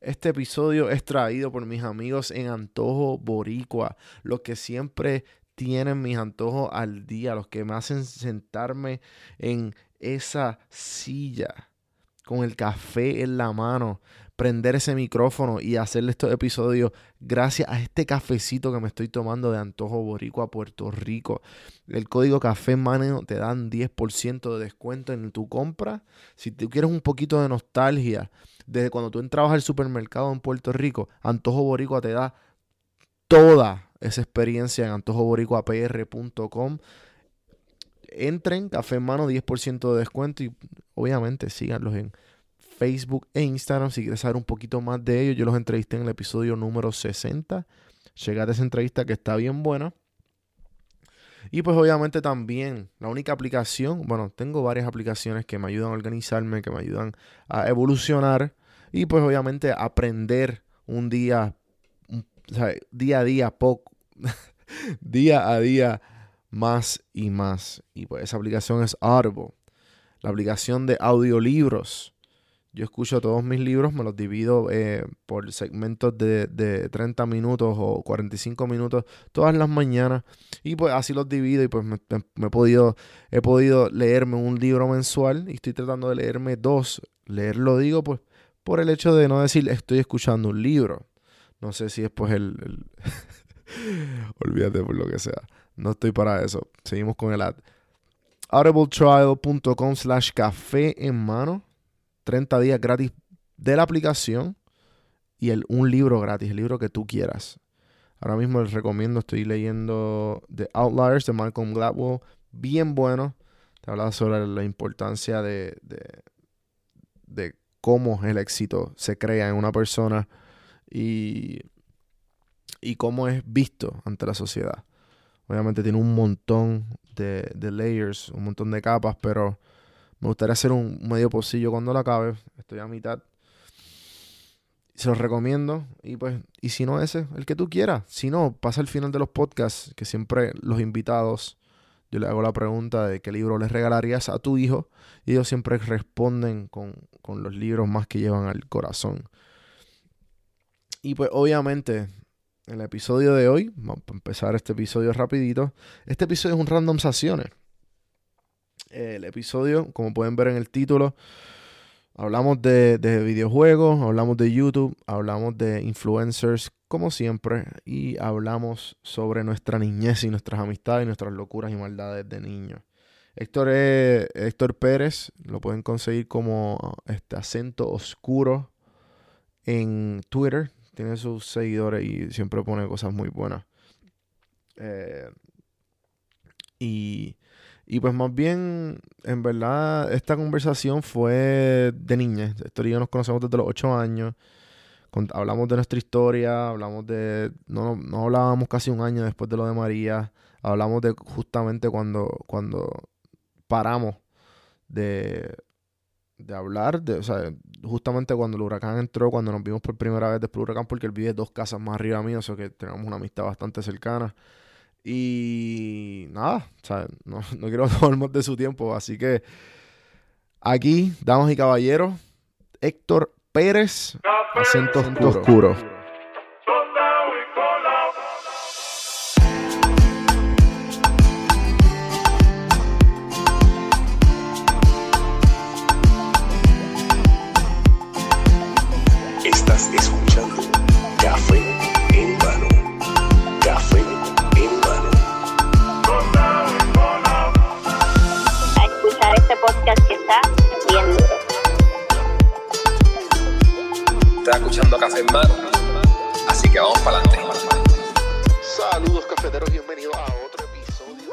Este episodio es traído por mis amigos en Antojo Boricua, los que siempre tienen mis antojos al día, los que me hacen sentarme en esa silla con el café en la mano, prender ese micrófono y hacerle estos episodios gracias a este cafecito que me estoy tomando de Antojo Boricua, Puerto Rico. El código Café Mano te dan 10% de descuento en tu compra. Si tú quieres un poquito de nostalgia, desde cuando tú entrabas al supermercado en Puerto Rico, Antojo Boricua te da toda esa experiencia en antojoboricuapr.com. Entren, Café en Mano, 10% de descuento y obviamente síganlos en Facebook e Instagram si quieres saber un poquito más de ellos. Yo los entrevisté en el episodio número 60. Llegate a esa entrevista que está bien buena. Y pues obviamente también la única aplicación, bueno, tengo varias aplicaciones que me ayudan a organizarme, que me ayudan a evolucionar y pues obviamente aprender un día, día a día, poco, día a día más y más. Y pues esa aplicación es Audible, la aplicación de audiolibros. Yo escucho todos mis libros, me los divido eh, por segmentos de, de, 30 minutos o 45 minutos todas las mañanas. Y pues así los divido y pues me, he, podido, he podido leerme un libro mensual y estoy tratando de leerme dos. Leerlo digo pues por el hecho de no decir estoy escuchando un libro. No sé si es pues el... el Olvídate por lo que sea. No estoy para eso. Seguimos con el ad. audibletrial.com slash café en mano 30 días gratis de la aplicación y el, un libro gratis, el libro que tú quieras. Ahora mismo les recomiendo, estoy leyendo The Outliers de Malcolm Gladwell, bien bueno. Te habla sobre la importancia de, de, de cómo el éxito se crea en una persona y, y cómo es visto ante la sociedad. Obviamente tiene un montón de, de layers, un montón de capas, pero me gustaría hacer un medio pocillo cuando lo acabe. Estoy a mitad. Se los recomiendo. Y pues, y si no ese, el que tú quieras. Si no, pasa al final de los podcasts, que siempre los invitados, yo le hago la pregunta de qué libro les regalarías a tu hijo. Y ellos siempre responden con, con los libros más que llevan al corazón. Y pues obviamente, en el episodio de hoy, vamos a empezar este episodio rapidito. Este episodio es un random saciones el episodio, como pueden ver en el título. Hablamos de, videojuegos, hablamos de YouTube, hablamos de influencers, como siempre, y hablamos sobre nuestra niñez y nuestras amistades y nuestras locuras y maldades de niños. Héctor, es, Héctor Pérez, lo pueden conseguir como este acento oscuro en Twitter. Tiene sus seguidores y siempre pone cosas muy buenas. Eh, y y pues más bien, en verdad, esta conversación fue de niña. Héctor y yo nos conocemos desde los ocho años. hablamos de nuestra historia, hablamos de... No, no hablábamos casi un año después de lo de María. Hablamos de justamente cuando, cuando paramos de, de hablar, de, o sea, justamente cuando el huracán entró, cuando nos vimos por primera vez después del huracán, porque él vive dos casas más arriba mío, o sea que tenemos una amistad bastante cercana. Y nada, No, no quiero tomar más de su tiempo. Así que aquí, damas y caballeros, Héctor Pérez, acento oscuro. Escuchando Café en Mano. Así que vamos para adelante. Saludos cafeteros, bienvenidos a otro episodio.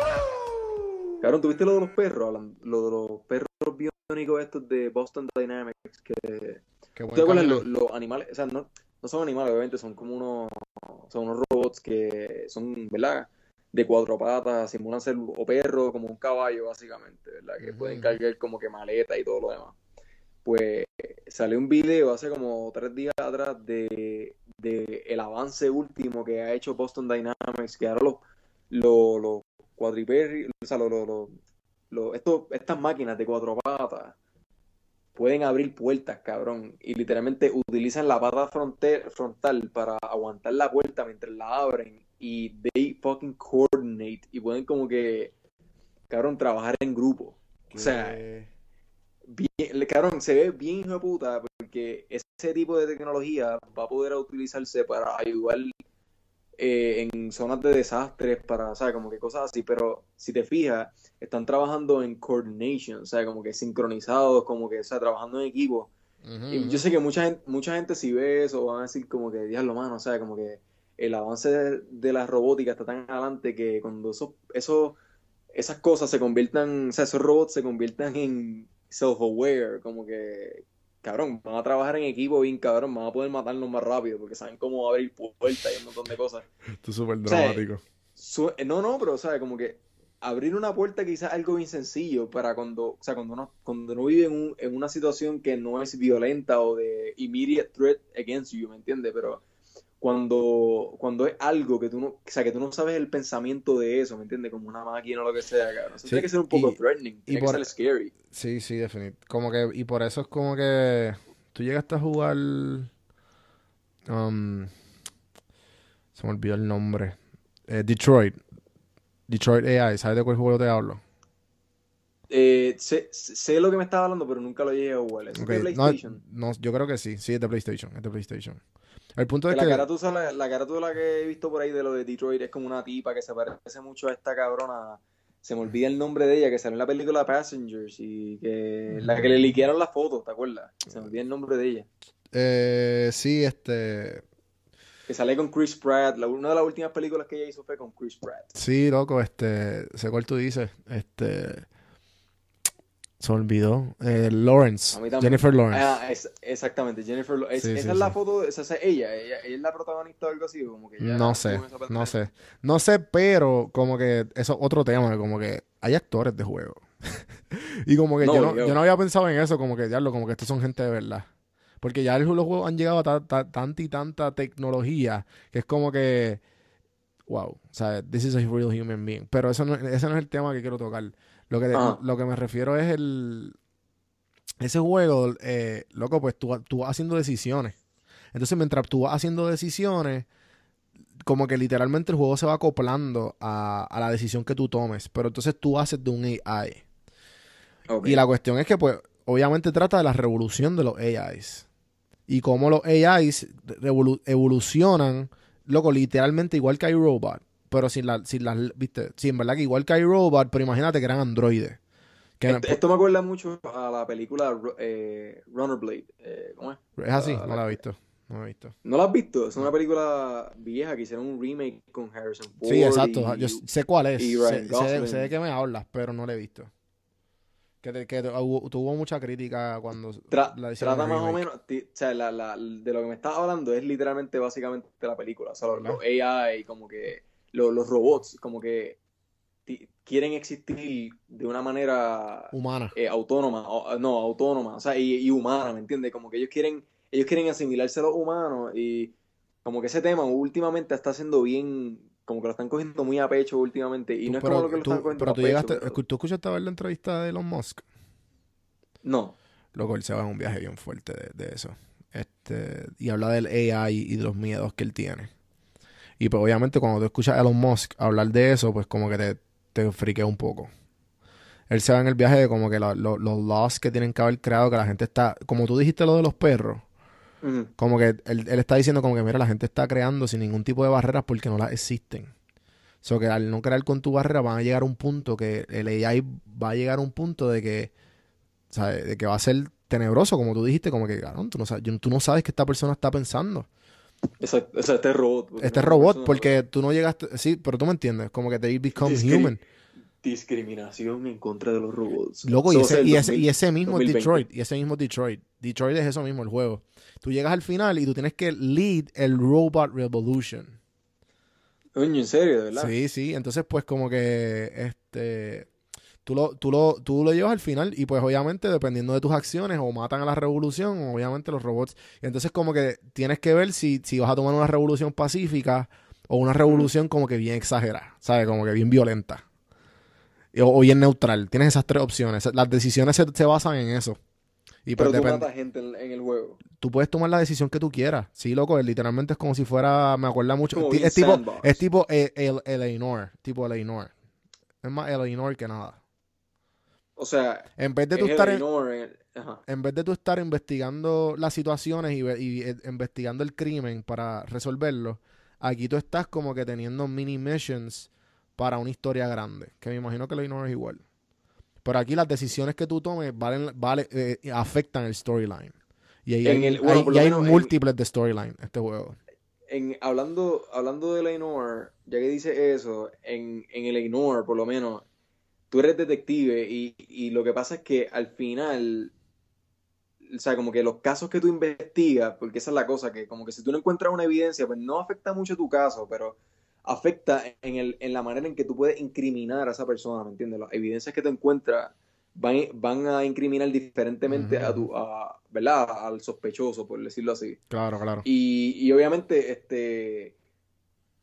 Cabrón, ¿tuviste lo de los perros? Lo de los perros biónicos estos de Boston Dynamics que... ¿Te acuerdas los, los, animales? O sea, no, no son animales, obviamente, son como unos, son unos robots que son, ¿verdad? De cuatro patas, simulan ser o perro, como un caballo, básicamente, ¿verdad? Que pueden cargar como que maleta y todo lo demás pues salió un video hace como tres días atrás de, el avance último que ha hecho Boston Dynamics, que ahora los, los, los o sea, los, los, estas máquinas de cuatro patas pueden abrir puertas, cabrón. Y literalmente utilizan la pata frontal para aguantar la puerta mientras la abren. Y they fucking coordinate. Y pueden como que, cabrón, trabajar en grupo. O sea, bien, cabrón, se ve bien hijo de puta porque ese tipo de tecnología va a poder utilizarse para ayudar eh, en zonas de desastres, para, o sea, como que cosas así, pero si te fijas, están trabajando en coordination, o sea, como que sincronizados, como que, o sea, trabajando en equipo. y yo sé que mucha gente, mucha gente si ve eso van a decir como que, diablo, mano, o sea, como que el avance de, la robótica está tan adelante que cuando eso, eso, esas cosas se conviertan, o sea, esos robots se conviertan en self-aware, como que cabrón, van a trabajar en equipo bien cabrón, van a poder matarnos más rápido porque saben cómo abrir puertas y un montón de cosas. Esto es súper dramático. No, no, pero, sea, como que abrir una puerta quizás algo bien sencillo para cuando, o sea, cuando uno, cuando uno vive en, en una situación que no es violenta o de immediate threat against you, ¿me entiendes? Pero cuando, cuando es algo que tú no, o sea, que tú no sabes el pensamiento de eso, ¿me entiendes? Como una máquina o lo que sea, cabrón. tiene que ser un poco threatening, tiene que ser scary. Sí, sí, definitivamente. Como que, y por eso es como que tú llegaste a jugar, um, se me olvidó el nombre, eh, Detroit, Detroit AI, ¿sabes de cuál juego te hablo? Eh, sé, sé, lo que me estaba hablando, pero nunca lo llegué a jugar. ¿Es de PlayStation? No, yo creo que sí. Sí, es de PlayStation. Es de PlayStation. El punto es que... La carátula, la, la carátula que he visto por ahí de lo de Detroit es como una tipa que se parece mucho a esta cabrona. Se me olvida el nombre de ella, que sale en la película Passengers y que la que le liquearon las fotos, ¿te acuerdas? Se me olvida el nombre de ella. Eh, sí, este... Que sale con Chris Pratt. una de las últimas películas que ella hizo fue con Chris Pratt. Sí, loco, este... Sé cuál tú dices. Este... Se olvidó. Eh, Lawrence. Jennifer Lawrence. Ah, exactamente, Jennifer Lawrence. esa es la foto, esa es ella, ella, es la protagonista o algo así, como que No sé, no sé. No sé, pero como que eso es otro tema, como que hay actores de juego. y como que yo, no, yo, no, había pensado en eso, como que ya como que estos son gente de verdad. Porque ya los juegos han llegado a tanta y tanta tecnología que es como que wow, o sea, this is a real human being. Pero eso no, ese no es el tema que quiero tocar. Lo que, lo que me refiero es el. Ese juego, eh, loco, pues tú, tú vas haciendo decisiones. Entonces, mientras tú vas haciendo decisiones, como que literalmente el juego se va acoplando a, la decisión que tú tomes. Pero entonces tú haces de un AI. Y la cuestión es que, pues, obviamente trata de la revolución de los AIs. Y cómo los AIs evolucionan, loco, literalmente igual que hay robot pero sin, la, sin las, viste, sí, en verdad que igual que hay Robot, pero imagínate que eran androides. esto, me acuerda mucho a la película eh, Runnerblade. Eh, ¿Cómo es? Es así, no la he visto. No la he visto. ¿No la has visto? Es una película vieja que hicieron un remake con Harrison Ford. Sí, exacto. Yo sé cuál es. sé, sé, de qué me hablas, pero no la he visto. Que, que tuvo mucha crítica cuando la Trata más o menos, o sea, la, la, de lo que me estás hablando es literalmente básicamente la película. O sea, los AI como que los robots como que quieren existir de una manera humana. eh, autónoma no autónoma o sea y, humana me entiendes como que ellos quieren ellos quieren asimilarse a los humanos y como que ese tema últimamente está siendo bien como que lo están cogiendo muy a pecho últimamente y no es como lo que lo están cogiendo pero tú llegaste tú escuchaste a ver la entrevista de Elon Musk. No. Luego él se va en un viaje bien fuerte de, de eso. Este y habla del AI y de los miedos que él tiene y pues obviamente cuando tú escuchas a Elon Musk hablar de eso, pues como que te, te friquea un poco. Él se va en el viaje de como que los laws que tienen que haber creado, que la gente está, como tú dijiste lo de los perros, como que él, él, está diciendo como que mira, la gente está creando sin ningún tipo de barreras porque no las existen. O sea, que al no crear con tu barrera van a llegar a un punto que el AI va a llegar a un punto de que, ¿sabes? De que va a ser tenebroso, como tú dijiste, como que, cabrón, tú no sabes, tú no sabes qué esta persona está pensando. Exacto, o sea, este robot. Pues, este robot, porque tú no llegaste. Sí, pero tú me entiendes. Como que they become human. Discriminación en contra de los robots. Loco, y, ese, y, ese, y ese, mismo Detroit. Y ese mismo Detroit. Detroit es eso mismo, el juego. Tú llegas al final y tú tienes que lead el Robot Revolution. Coño, en serio, de verdad. Sí, sí. Entonces, pues, como que. Este tú lo, tú, lo, tú lo llevas al final y pues obviamente dependiendo de tus acciones o matan a la revolución o obviamente los robots. Y entonces como que tienes que ver si, si vas a tomar una revolución pacífica o una revolución como que bien exagerada, ¿sabes? Como que bien violenta. O, bien neutral. Tienes esas tres opciones. Las decisiones se, basan en eso. Y Pero pues tú depende- matas gente en, en el juego. tú puedes tomar la decisión que tú quieras. Sí, loco, literalmente es como si fuera, me acuerda mucho, es, tipo, es tipo el, el, Eleanor, tipo Eleanor. Es más Eleanor que nada. O sea, En vez de tú es estar en, el- en vez de tú estar investigando las situaciones y, eh, investigando el crimen para resolverlo, aquí tú estás como que teniendo mini missions para una historia grande, que me imagino que lo es igual. Pero aquí las decisiones que tú tomes valen, vale, eh, afectan el storyline. Y ahí En hay, el- bueno, hay- por y hay en- múltiples de storyline este juego. En, hablando, hablando del ignore, ya que dice eso, en, en el ignore, por lo menos, tú eres detective y, y lo que pasa es que al final, o sea, como que los casos que tú investigas, porque esa es la cosa, que como que si tú no encuentras una evidencia, pues no afecta mucho tu caso, pero afecta en, el, en la manera en que tú puedes incriminar a esa persona, ¿me entiendes? Las evidencias que te encuentras van, van a incriminar diferentemente a tu, a, ¿verdad? Al sospechoso, por decirlo así. Claro, claro. Y, y obviamente, este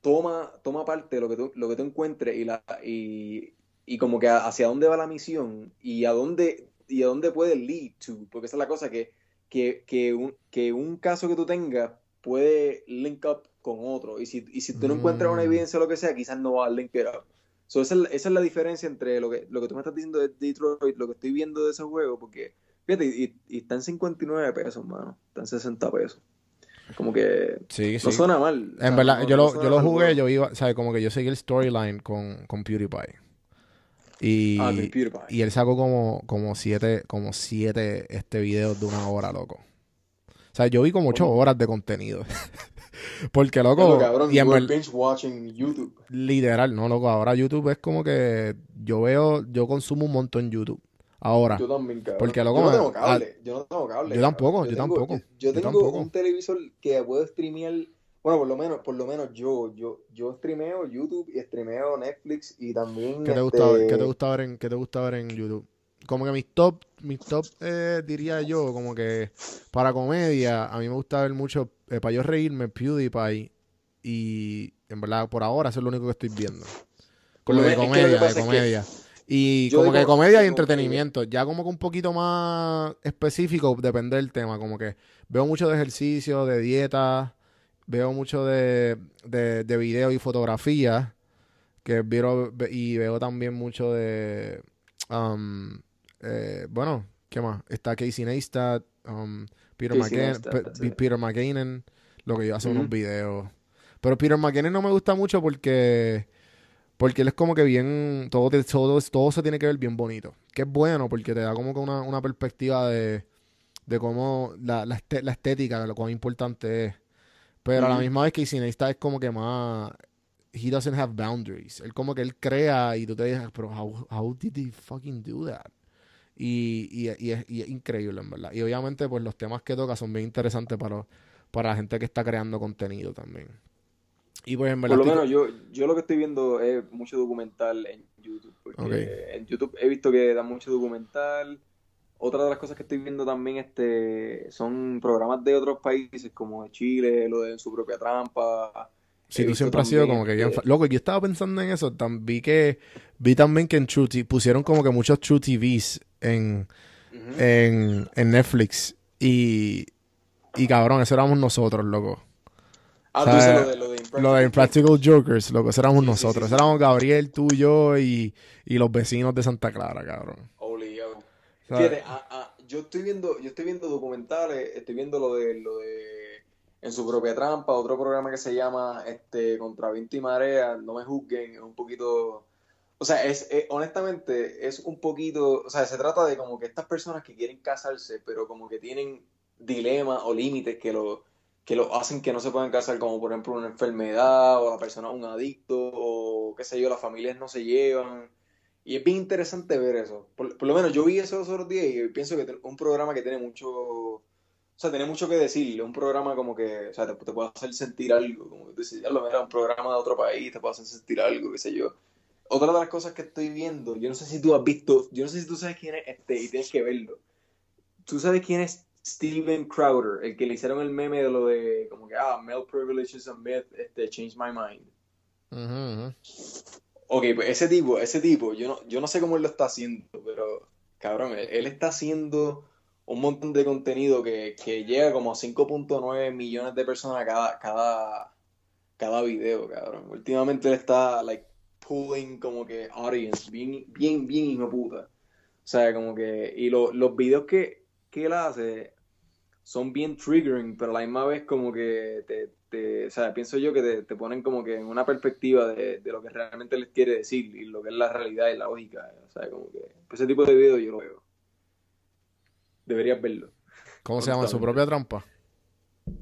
toma, toma parte de lo que tú, lo que tú encuentres y la, y, y como que hacia dónde va la misión y a dónde, y a dónde puede lead to, porque esa es la cosa que, que, que un, que un caso que tú tengas puede link up con otro. Y si, y si tú no encuentras una Mm. evidencia o lo que sea, quizás no va a link it up. So, esa, es, la- esa es la diferencia entre lo que, lo que tú me estás diciendo de Detroit, lo que estoy viendo de ese juego, porque fíjate, y, y está en 59 pesos, mano. Está en 60 pesos. Como que Sí, sí. no suena mal. O sea, en verdad, no- yo, no lo, yo lo jugué, yo iba, ¿sabes? Como que yo seguí el storyline con, con PewDiePie. Y, Ah, y él sacó como, como siete, como siete este videos de una hora, loco. O sea, yo vi como ocho horas de contenido. Porque, Pero, loco, cabrón, y en ver- binge watching YouTube. literal, no, loco, ahora YouTube es como que yo veo, yo consumo un montón YouTube. Ahora, Yo también, cabrón. Porque, loco, yo no tengo cable. Yo no tengo cable. Yo tampoco, yo tengo- tampoco, Yo, yo yo tengo tampoco. un televisor que puedo streamear. Bueno, por lo menos, por lo menos yo, yo, yo streameo YouTube y streameo Netflix y también. ¿qué te gusta ver? este, ¿Qué te gusta ver en, qué te gusta ver en YouTube? Como que mis top, mis top, eh, diría yo, como que para comedia, a mí me gusta ver mucho, eh, para yo reírme, PewDiePie, y en verdad, por ahora, eso es lo único que estoy viendo. Como de comedia, de comedia. Y como que comedia y entretenimiento. Ya como que un poquito más específico, depende del tema. Como que veo mucho de ejercicio, de dieta, veo mucho de, de, de video y fotografía. Que veo, ve- y veo también mucho de. um, eh, bueno, ¿qué más? Está Casey Neistat, um, Peter, Casey Neistat. Peter McKinnon, lo que yo hace Ujú. unos videos. Pero Peter McKinnon no me gusta mucho porque. Porque él es como que bien. Todo, todo, todo se tiene que ver bien bonito. Que es bueno porque te da como que una, una perspectiva de, de cómo la, la, la estética, de lo cuán importante es. Pero a la misma vez que Cineasta es como que más. He doesn't have boundaries. Él como que él crea y tú te dices, pero how, how did he fucking do that? Y, y, y es, y es increíble, en verdad. Y obviamente, pues los temas que toca son bien interesantes para, para la gente que está creando contenido también. Y pues en verdad. Por lo menos yo, yo lo que estoy viendo es mucho documental en YouTube. Porque en YouTube he visto que dan mucho documental. Otra de las cosas que estoy viendo también este, son programas de otros países, como de Chile, lo de En su propia trampa. Sí, tú siempre has sido como que bien... este, Loco, yo estaba pensando en eso. vi que... Vi también que en True TV... Pusieron como que muchos True TVs en, en, en Netflix. Y... Y cabrón, eso éramos nosotros, loco. Ah, tú dices lo de lo de Lo de Impractical Jokers, loco, eso éramos sí, nosotros. sí, sí. Éramos Gabriel, tú, yo y, y los vecinos de Santa Clara, cabrón. Fíjate, ah, ah, yo estoy viendo, yo estoy viendo documentales, estoy viendo lo de lo de En su propia trampa, otro programa que se llama este Contra Viento y Marea, no me juzguen, es un poquito, o sea, es, es- honestamente es un poquito, o sea, se trata de como que estas personas que quieren casarse, pero como que tienen dilemas o límites que lo que lo hacen que no se puedan casar, como por ejemplo una enfermedad, o la persona un adicto, o qué sé yo, las familias no se llevan. Y es bien interesante ver eso. Por, por lo menos yo vi eso los otros días y pienso que un programa que tiene mucho, o sea, tiene mucho que decir. Un programa como que, o sea, te, te puede hacer sentir algo, como que lo mira, un programa de otro país, te puede hacer sentir algo, qué sé yo. Otra de las cosas que estoy viendo, yo no sé si tú has visto, yo no sé si tú sabes quién es este y tienes que verlo. ¿Tú sabes quién es Steven Crowder? El que le hicieron el meme de lo de, como que, ah, male privilege is a myth, este, change my mind. ujú, ujú. Ok, pues ese tipo, ese tipo, yo no, yo no sé cómo él lo está haciendo, pero cabrón, él, está haciendo un montón de contenido que, que llega como a 5.9 millones de personas cada, cada, cada video, cabrón. Últimamente él está, like, pulling como que audience, bien, bien, bien hijo puta. O sea, como que, y lo, los videos que, que él hace son bien triggering, pero a la misma vez como que te, te o sea, pienso yo que te, te, ponen como que en una perspectiva de, de, lo que realmente les quiere decir y lo que es la realidad y la lógica. O sea, como que ese tipo de videos yo lo veo. Deberías verlo. ¿Cómo se llama? ¿Su propia trampa?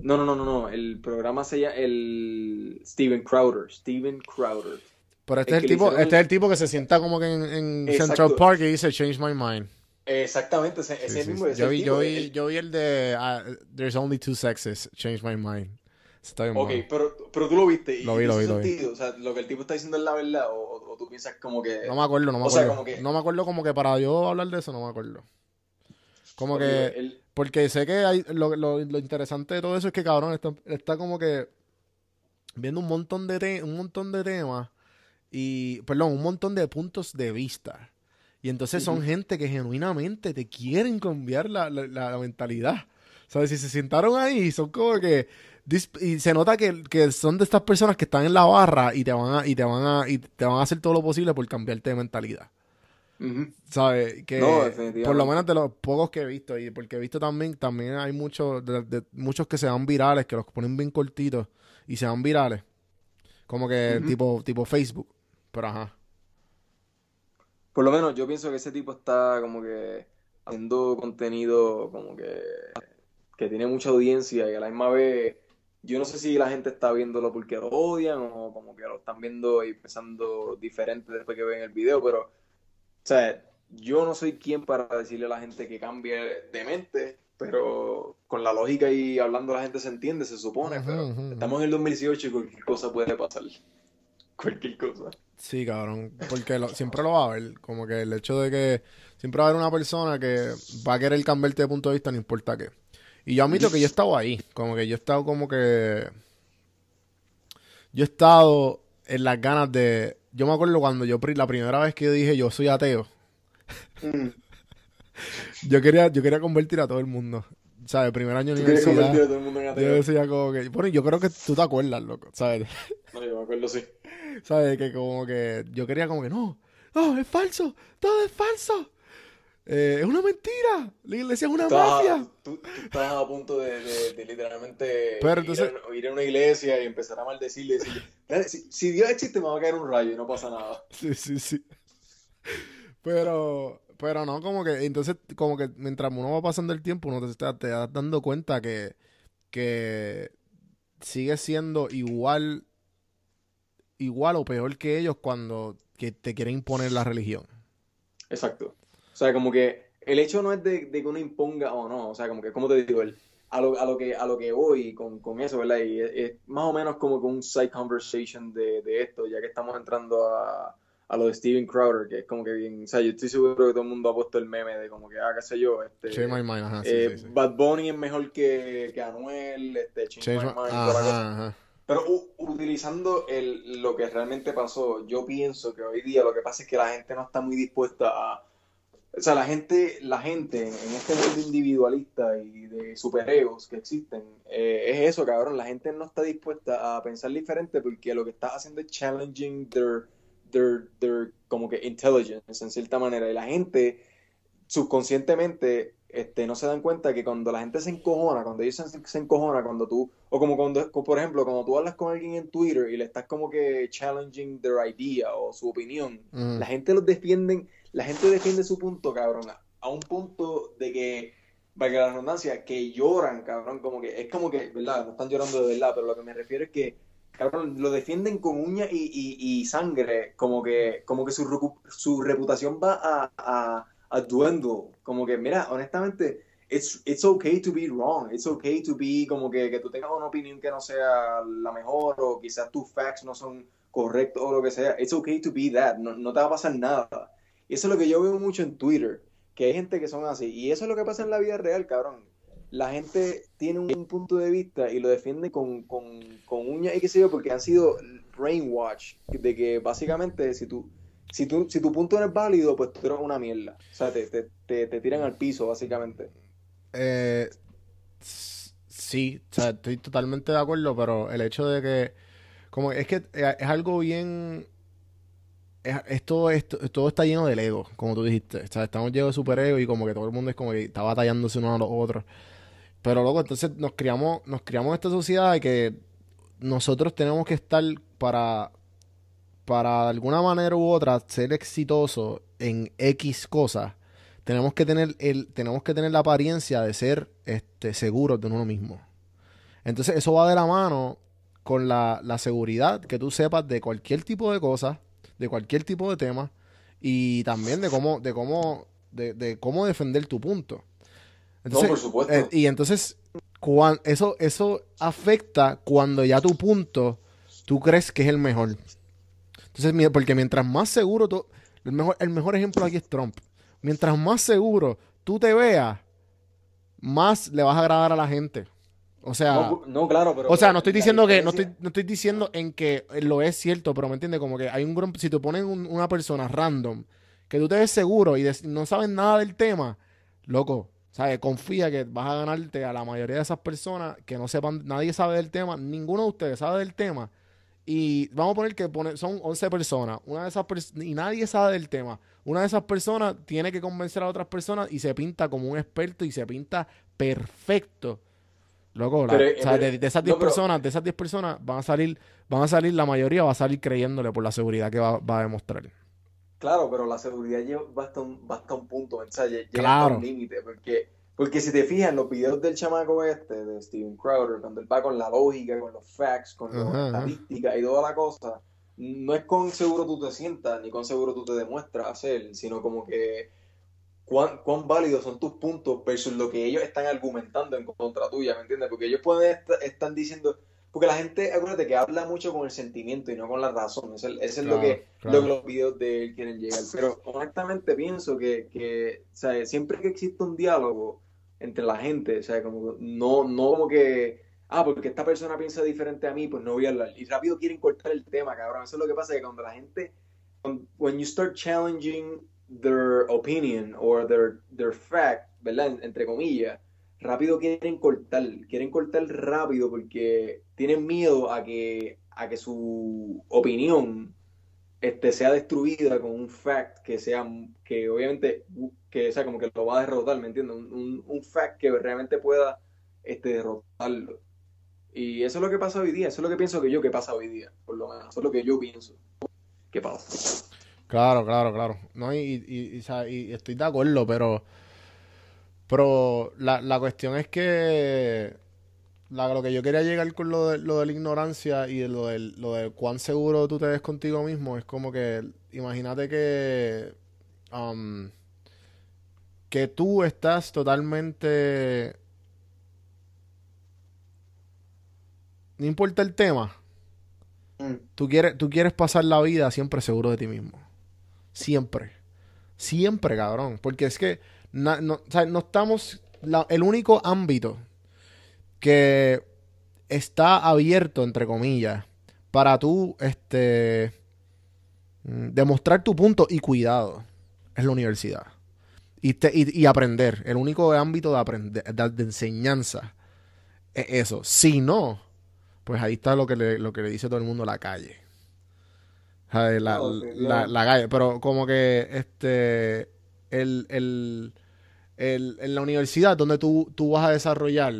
No, no, no, no, no. El programa se llama el Steven Crowder. Steven Crowder. Pero este, es el, tipo, este es el tipo que se sienta como que en, en Central Park y dice Change My Mind. Exactamente, ese, ese mismo. Yo, vi, yo, vi, yo vi el de uh, There's Only Two Sexes, Change My Mind. Está bien ok, pero, pero tú lo viste. Y lo vi, lo vi, lo vi. O sea, lo que el tipo está diciendo es la verdad, o, o, tú piensas como que. No me acuerdo, no me acuerdo. O sea, como que... No me acuerdo como que para yo hablar de eso, no me acuerdo. Como que. Porque sé que hay, lo, lo, lo, interesante de todo eso es que, cabrón, está, está como que viendo un montón de, un montón de temas y, perdón, un montón de puntos de vista. Y entonces son gente que genuinamente te quieren cambiar la, la, la mentalidad. ¿Sabes? Si se sentaron ahí, son como que. Y se nota que, que, son de estas personas que están en la barra y te van a, y te van a, y te van a hacer todo lo posible por cambiarte de mentalidad. ¿Sabes? Que por lo menos de los pocos que he visto, y porque he visto también, también hay muchos, de, muchos que se van virales, que los ponen bien cortitos y se van virales. Como que tipo, tipo Facebook. Pero ajá. Por lo menos yo pienso que ese tipo está como que haciendo contenido como que, que tiene mucha audiencia y a la misma vez yo no sé si la gente está viéndolo porque lo odian o como que lo están viendo y pensando diferente después que ven el video, pero, o sea, yo no soy quien para decirle a la gente que cambie de mente, pero con la lógica y hablando la gente se entiende, se supone, pero estamos en el 2018 y cualquier cosa puede pasar. Cualquier cosa. Sí, cabrón, porque siempre lo va a haber, como que el hecho de que siempre va a haber una persona que va a querer cambiarte de punto de vista, no importa qué. Y yo admito que yo he estado ahí, como que yo he estado como que... Yo he estado en las ganas de... Yo me acuerdo cuando yo, la primera vez que yo dije yo soy ateo, mm. yo quería yo quería convertir a todo el mundo. ¿Sabes? Primer año de universidad. Todo el mundo en ateo? Yo decía como que... Bueno, yo creo que tú te acuerdas, loco, ¿sabes? No, yo me acuerdo, sí. ¿Sabes? Que como que yo quería como que no, no, es falso, todo es falso. Eh, es una mentira. La iglesia es una mafia. Tú, estabas a punto de, de, literalmente ir, a, una iglesia y empezar a maldecirle decirle, si, si, Dios existe me va a caer un rayo y no pasa nada. Sí, sí, sí. Pero, pero no, como que, entonces, como que mientras uno va pasando el tiempo, uno te, te, te das dando cuenta que, que sigue siendo igual igual o peor que ellos cuando que te quieren imponer la religión. Exacto. O sea, como que el hecho no es de, que uno imponga o no, o sea, como que, como te digo, el, a, lo, a, lo que, a lo que voy con, con eso, ¿verdad? Y es, más o menos como que un side conversation de, de esto, ya que estamos entrando a, a, lo de Steven Crowder, que es como que bien, o sea, yo estoy seguro que todo el mundo ha puesto el meme de como que, ah, qué sé yo, este, my mind, ajá, eh, Bad Bunny es mejor que, que Anuel, este, Change, my, mind, ajá, pero utilizando el, lo que realmente pasó, yo pienso que hoy día lo que pasa es que la gente no está muy dispuesta a... O sea, la gente, la gente en este mundo individualista y de superegos que existen, eh, es eso, cabrón. La gente no está dispuesta a pensar diferente porque lo que está haciendo es challenging their, their, their como que intelligence en cierta manera. Y la gente subconscientemente este, no se dan cuenta que cuando la gente se encojona, cuando ellos se, se encojona, cuando tú, o como cuando, por ejemplo, cuando tú hablas con alguien en Twitter y le estás como que challenging their idea o su opinión, la gente los defiende, la gente defiende su punto, cabrón, a un punto de que, valga la redundancia, que lloran, cabrón, como que, es como que, ¿verdad? No están llorando de verdad, pero lo que me refiero es que, cabrón, lo defienden con uña y, sangre, como que, como que su, su reputación va a, a dwindle. Como que, mira, honestamente, it's, it's okay to be wrong. It's okay to be como que, que tú tengas una opinión que no sea la mejor o quizás tus facts no son correctos o lo que sea. It's okay to be that. No, no te va a pasar nada. Y eso es lo que yo veo mucho en Twitter. Que hay gente que son así. Y eso es lo que pasa en la vida real, cabrón. La gente tiene un punto de vista y lo defiende con, con, con uñas y qué sé yo, porque han sido brainwash. De que básicamente si tú si, tú, si tu punto no es válido, pues tú eres una mierda. O sea, te, te, te, tiran al piso, básicamente. Eh, sí, estoy totalmente de acuerdo, pero el hecho de que, como es que eh, es algo bien, esto, esto, todo está lleno del ego, como tú dijiste, o sea, estamos llenos de superego y como que todo el mundo es como que está batallándose uno a los otros. Pero luego entonces nos criamos, nos criamos en esta sociedad de que nosotros tenemos que estar para, para de alguna manera u otra ser exitosos en X cosas tenemos que tener el, tenemos que tener la apariencia de ser este, seguros de uno mismo. Entonces, eso va de la mano con la, seguridad que tú sepas de cualquier tipo de cosas, de cualquier tipo de tema, y también de cómo, de cómo, de, cómo defender tu punto. Entonces, no, por supuesto. Eh, y entonces, eso, eso afecta cuando ya tu punto tú crees que es el mejor. Entonces, porque mientras más seguro tú, el mejor, el mejor ejemplo aquí es Trump mientras más seguro tú te veas, más le vas a agradar a la gente. O sea, no, claro, pero. O sea, no estoy diciendo que. No estoy, no estoy diciendo en que lo es cierto, pero me entiendes, como que hay un grupo. Si te ponen una persona random, que tú te ves seguro y no sabes nada del tema, loco, ¿sabes? Confía que vas a ganarte a la mayoría de esas personas que no sepan, nadie sabe del tema, ninguno de ustedes sabe del tema. Y vamos a poner que son 11 personas, una de esas y nadie sabe del tema una de esas personas tiene que convencer a otras personas y se pinta como un experto y se pinta perfecto. Loco, de, esas 10 personas, de esas 10 personas van a salir, van a salir, la mayoría va a salir creyéndole por la seguridad que va, a demostrar. Claro, pero la seguridad va hasta un, va hasta un punto, o sea, llega un límite, porque, porque si te fijas en los videos del chamaco este, de Steven Crowder, cuando él va con la lógica, con los facts, con las estadísticas y toda la cosa, no es con seguro tú te sientas, ni con seguro tú te demuestras hacer, sino como que cuán, cuán válidos son tus puntos versus lo que ellos están argumentando en contra tuya, ¿me entiendes? Porque ellos pueden estar diciendo, porque la gente, acuérdate que habla mucho con el sentimiento y no con la razón, eso, es lo, que, los videos de él quieren llegar, pero honestamente pienso que, que siempre que existe un diálogo entre la gente, o sea, como no, no como que ah, porque esta persona piensa diferente a mí, pues no voy a hablar. Y rápido quieren cortar el tema, cabrón. Eso es lo que pasa, que cuando la gente, when you start challenging their opinion or their, their fact, ¿verdad? Entre comillas, rápido quieren cortar, quieren cortar rápido porque tienen miedo a que, a que su opinión este, sea destruida con un fact que sea, que obviamente, que sea como que lo va a derrotar, ¿me entiendes? Un, un fact que realmente pueda este, derrotarlo. Y eso es lo que pasa hoy día, eso es lo que pienso que yo que pasa hoy día, por lo menos, eso es lo que yo pienso que pasa. Claro, claro, claro. No, y, y, estoy de acuerdo, pero pero la, la cuestión es que la, lo que yo quería llegar con lo de, lo de la ignorancia y lo de, lo de cuán seguro tú te ves contigo mismo es como que imagínate que um, que tú estás totalmente no importa el tema, mm. tú, quieres, tú quieres pasar la vida siempre seguro de ti mismo. Siempre. Siempre, cabrón. Porque es que no, estamos... el único ámbito que está abierto, entre comillas, para tú este, mm, demostrar tu punto y cuidado es la universidad. Y, y, aprender. El único ámbito de, aprender, de enseñanza es eso. Si no, pues ahí está lo que le, lo que le dice todo el mundo la calle. La, la, calle. Pero como que este el, el, el, en la universidad donde tú, tú vas a desarrollar.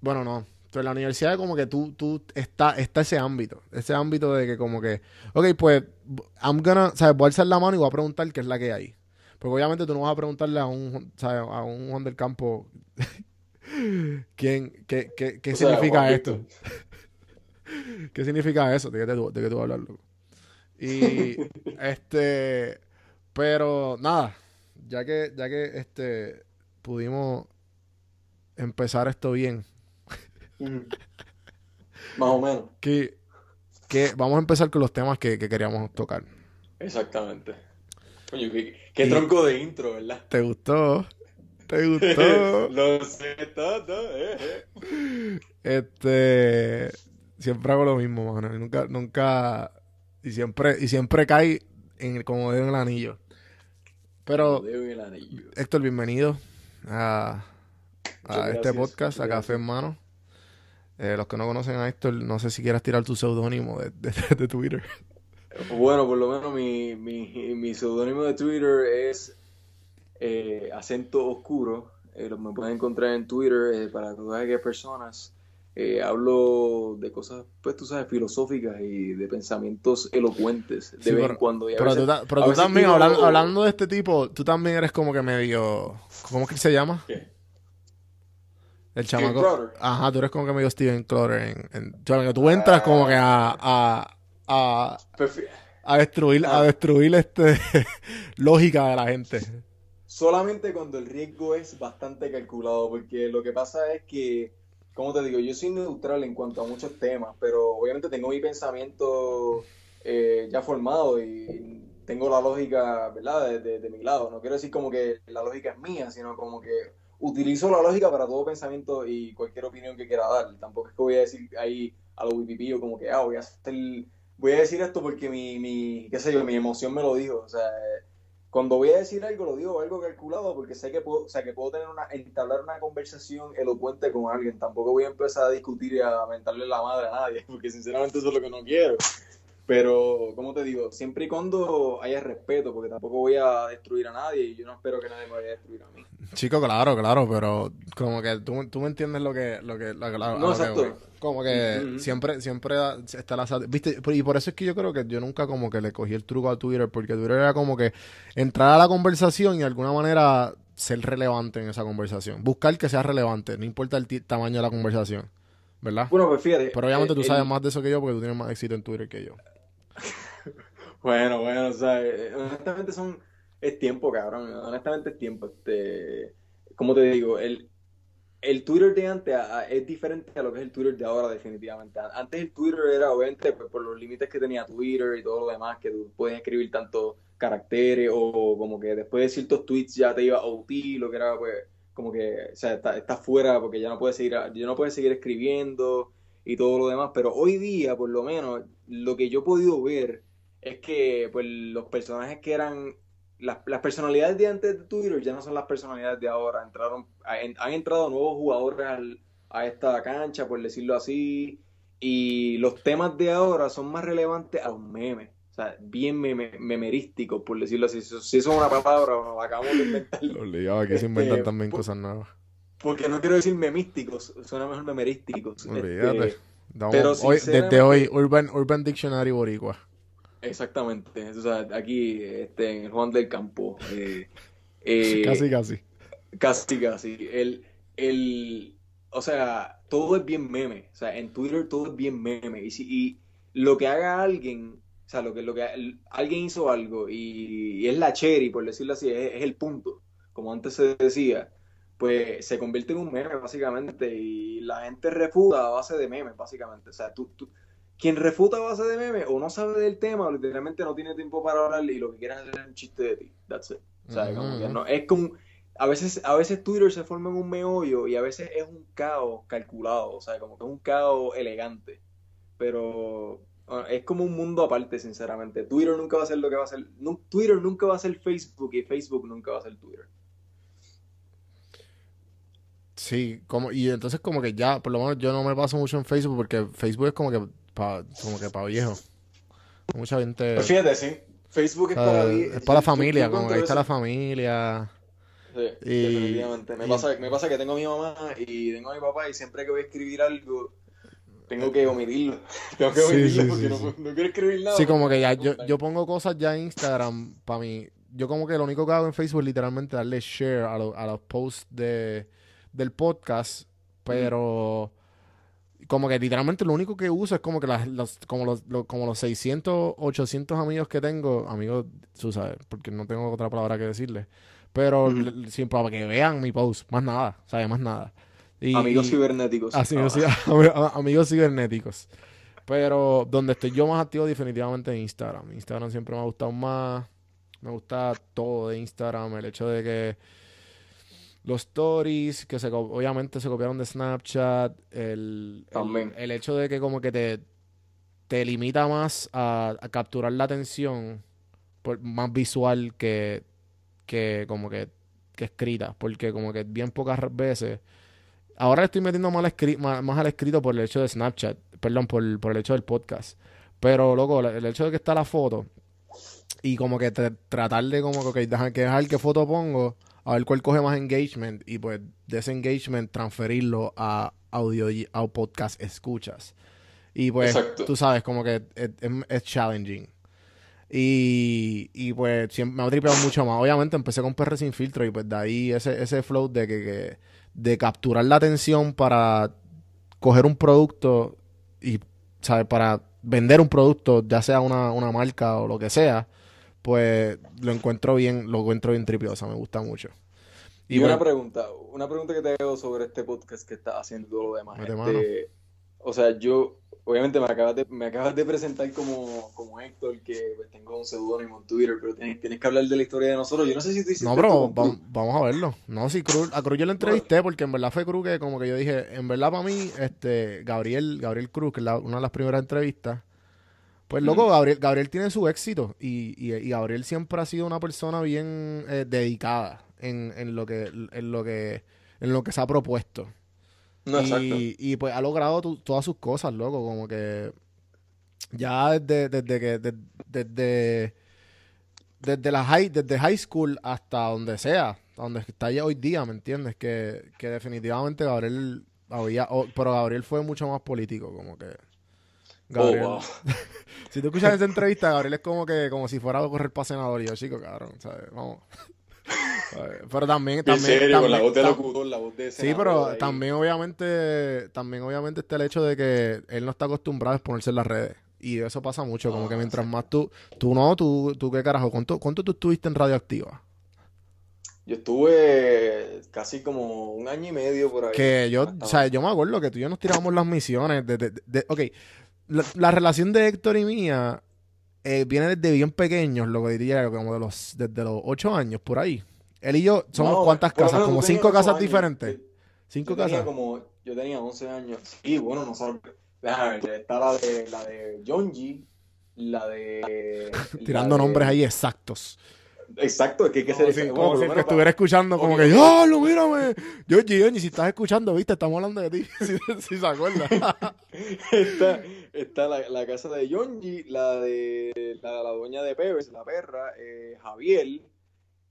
Bueno, no. Pero en la universidad como que tú, tú está, está ese ámbito. Ese ámbito de que como que, ok, pues, I'm gonna, ¿sabes? Voy a alzar la mano y voy a preguntar qué es la que hay. Porque obviamente tú no vas a preguntarle a un, ¿sabes? A un Juan del Campo ¿Quién, ¿Qué, qué, qué significa esto? ¿Qué significa eso? ¿De qué, tú, de qué tú hablar, loco? Y este, pero nada, ya que, ya que este pudimos empezar esto bien. Más o menos. Que, que vamos a empezar con los temas que, que queríamos tocar. Exactamente. Coño, qué, tronco de intro, ¿verdad? ¿Te gustó? ¿Te gustó? lo sé todo, eh. Este. Siempre hago lo mismo, mano. nunca, nunca. Y siempre, y siempre cae en, como dedo en el anillo. Pero. Héctor, bienvenido. a, este podcast, a Café en Mano. Eh, los que no conocen a Héctor, no sé si quieras tirar tu seudónimo de, Twitter. Bueno, por lo menos mi, mi, mi seudónimo de Twitter es eh, Acento Oscuro. Eh, me pueden encontrar en Twitter para que personas. Eh, hablo de cosas, pues tú sabes, filosóficas y de pensamientos elocuentes de vez en cuando. pero, tú, también, hablando, de este tipo, tú también eres como que medio. ¿Cómo es que se llama? ¿Qué? El chamaco. Ajá, tú eres como que medio Steven Clutter. En, en, tú entras como que a. a, a, a destruir, a ah. destruir este lógica de la gente. Solamente cuando el riesgo es bastante calculado, porque lo que pasa es que como te digo, yo soy neutral en cuanto a muchos temas, pero obviamente tengo mi pensamiento eh, ya formado y tengo la lógica, ¿verdad?, de, mi lado. No quiero decir como que la lógica es mía, sino como que utilizo la lógica para todo pensamiento y cualquier opinión que quiera dar. Tampoco es que voy a decir ahí a lo o como que, ah, voy a hacer, voy a decir esto porque mi, mi, qué sé yo, mi emoción me lo dijo. O sea, cuando voy a decir algo, lo digo algo calculado porque sé que puedo, o sea, que puedo tener una, entablar una conversación elocuente con alguien. Tampoco voy a empezar a discutir y a mentarle la madre a nadie, porque sinceramente eso es lo que no quiero. Pero, como te digo, siempre y cuando haya respeto, porque tampoco voy a destruir a nadie y yo no espero que nadie me vaya a destruir a mí. Chico, claro, claro, pero como que tú, tú me entiendes lo que... Lo que, lo, no, exacto. como que siempre siempre está la... ¿Viste? Y por eso es que yo creo que yo nunca como que le cogí el truco a Twitter, porque Twitter era como que entrar a la conversación y de alguna manera ser relevante en esa conversación. Buscar que sea relevante, no importa el tamaño de la conversación. ¿Verdad? Bueno, pues fíjate. Pero obviamente tú sabes más de eso que yo porque tú tienes más éxito en Twitter que yo. bueno, bueno, o sea, eh, honestamente son, es tiempo, cabrón, honestamente es tiempo, este, como te digo, el, el Twitter de antes es diferente a lo que es el Twitter de ahora, definitivamente. Antes el Twitter era, obviamente, pues, por los límites que tenía Twitter y todo lo demás, que tú puedes escribir tantos caracteres o como que después de ciertos tweets ya te iba a OT, lo que era, pues, como que, o sea, está, fuera porque ya no puedes seguir, ya no puedes seguir escribiendo y todo lo demás, pero hoy día, por lo menos, lo que yo he podido ver es que pues los personajes que eran las, personalidades de antes de Twitter ya no son las personalidades de ahora, entraron han entrado nuevos jugadores a esta cancha, por decirlo así, y los temas de ahora son más relevantes a los memes. O sea, bien memerísticos, por decirlo así. Si eso es una palabra, nos acabamos de inventar. Obligado, aquí se inventan este, también cosas nuevas. Porque no quiero decir memísticos, suena mejor memerísticos. Olvídate. Este, pero hoy, desde hoy, Urban, Urban Dictionary Boricua. Exactamente. O sea, aquí, este, en el Juan del Campo. Eh, eh, casi, casi. Casi, casi. El, el, o sea, todo es bien meme. O sea, en Twitter todo es bien meme. Y, si, y lo que haga alguien, o sea, lo que, lo que alguien hizo algo y, es la cherry, por decirlo así, es el punto, como antes se decía pues se convierte en un meme, básicamente, y la gente refuta a base de memes, básicamente. O sea, tú, tú, quien refuta a base de memes o no sabe del tema o literalmente no tiene tiempo para hablar y lo que quiere hacer es un chiste de ti. That's it. O sea, como que no, es como, a veces, a veces Twitter se forma en un meollo y a veces es un caos calculado, o sea, como que es un caos elegante. Pero es como un mundo aparte, sinceramente. Twitter nunca va a ser lo que va a ser. Twitter nunca va a ser Facebook y Facebook nunca va a ser Twitter. Sí, como, y entonces como que ya, por lo menos yo no me paso mucho en Facebook porque Facebook es como que para como que para viejo. Mucha gente... Pues fíjate, sí. Facebook es para... Es para la familia, como que ahí está la familia. Sí, definitivamente. Me, pasa, me pasa que tengo a mi mamá y tengo a mi papá y siempre que voy a escribir algo tengo que omitirlo. tengo que omitirlo porque no, quiero escribir nada. Sí, como que ya yo, yo pongo cosas ya en Instagram para mí. Yo como que lo único que hago en Facebook es literalmente darle share a, a los posts de del podcast, pero como que literalmente lo único que uso es como que las, los, como, los, como los 600, 800 amigos que tengo, amigos, tú sabes, porque no tengo otra palabra que decirles, pero siempre para que vean mi post, más nada, ¿sabes? Más nada. Amigos cibernéticos. Así, amigos cibernéticos. Pero donde estoy yo más activo definitivamente en Instagram. Instagram siempre me ha gustado más. Me gusta todo de Instagram. El hecho de que los stories, que se, obviamente se copiaron de Snapchat, el, el, hecho de que como que te, te limita más a, capturar la atención, por, más visual que, que como que, que escrita, porque como que bien pocas veces. Ahora estoy metiendo más al, más, al escrito por el hecho de Snapchat, perdón, por, por el hecho del podcast. Pero, loco, el hecho de que está la foto y como que tratar de como que dejar, que dejar qué foto pongo, a ver cuál coge más engagement y pues de ese engagement transferirlo a audio a podcast escuchas. Y pues tú sabes, como que es, challenging. Y, y pues siempre me ha tripeado mucho más. Obviamente empecé con PR sin filtro y pues de ahí ese, ese flow de que, de capturar la atención para coger un producto y ¿sabes? para vender un producto, ya sea una, una marca o lo que sea, pues lo encuentro bien, lo encuentro bien tripiosa, me gusta mucho. Y, una pregunta, una pregunta que te hago sobre este podcast que estás haciendo todo lo demás. Este, o sea, yo, obviamente me acabas de, me acabas de presentar como, como Héctor, que pues, tengo un seudónimo en Twitter, pero tienes, tienes, que hablar de la historia de nosotros. Yo no sé si tú hiciste No, pero vamos, a verlo. No, si Cruz, a Cruz yo lo entrevisté porque en verdad fue Cruz que como que yo dije, en verdad para mí, este, Gabriel, Gabriel Cruz, que es una de las primeras entrevistas, pues loco, Gabriel, Gabriel tiene su éxito y, y, Gabriel siempre ha sido una persona bien eh, dedicada en, en, lo que, en, lo que, en lo que se ha propuesto. No, y, y, pues ha logrado todas sus cosas, loco, como que ya desde, desde que desde, desde, la high, desde high school hasta donde sea, donde está ya hoy día, ¿me entiendes? Que, que definitivamente Gabriel había, pero Gabriel fue mucho más político, como que Gabriel. Oh, si tú escuchas esa entrevista, Gabriel es como que como si fuera a correr para senador y yo, chico, cabrón, ¿sabes? Vamos. Pero también, también, la voz de locutor, la voz de Sí, pero también obviamente, también obviamente está el hecho de que él no está acostumbrado a exponerse en las redes. Y eso pasa mucho, como que ah, mientras más tú, tú no, tú, tú qué carajo, ¿cuánto, cuánto tú estuviste en Radioactiva? Yo estuve casi como un año y medio por ahí. Que yo, o sea, yo me acuerdo que tú y yo nos tirábamos las misiones. De, de, de, ok, la, relación de Héctor y mía eh, viene desde bien pequeños, lo que diría, como de los, desde los ocho años, por ahí. Él y yo somos cuántas casas, como cinco casas diferentes. Cinco yo casas. Tenía como, yo tenía 11 años. Y bueno, nosotros. Déjame ver, está la de, la de John G, la de. Tirando nombres ahí exactos. Exacto, es que hay que ser. como si que estuviera escuchando, como que, ¡oh, mírame! Yo, Giovanni, si estás escuchando, viste, estamos hablando de ti, si, se acuerda. está está la, la, casa de Yonji, la de la, la dueña de Pebes, la perra, eh, Javier,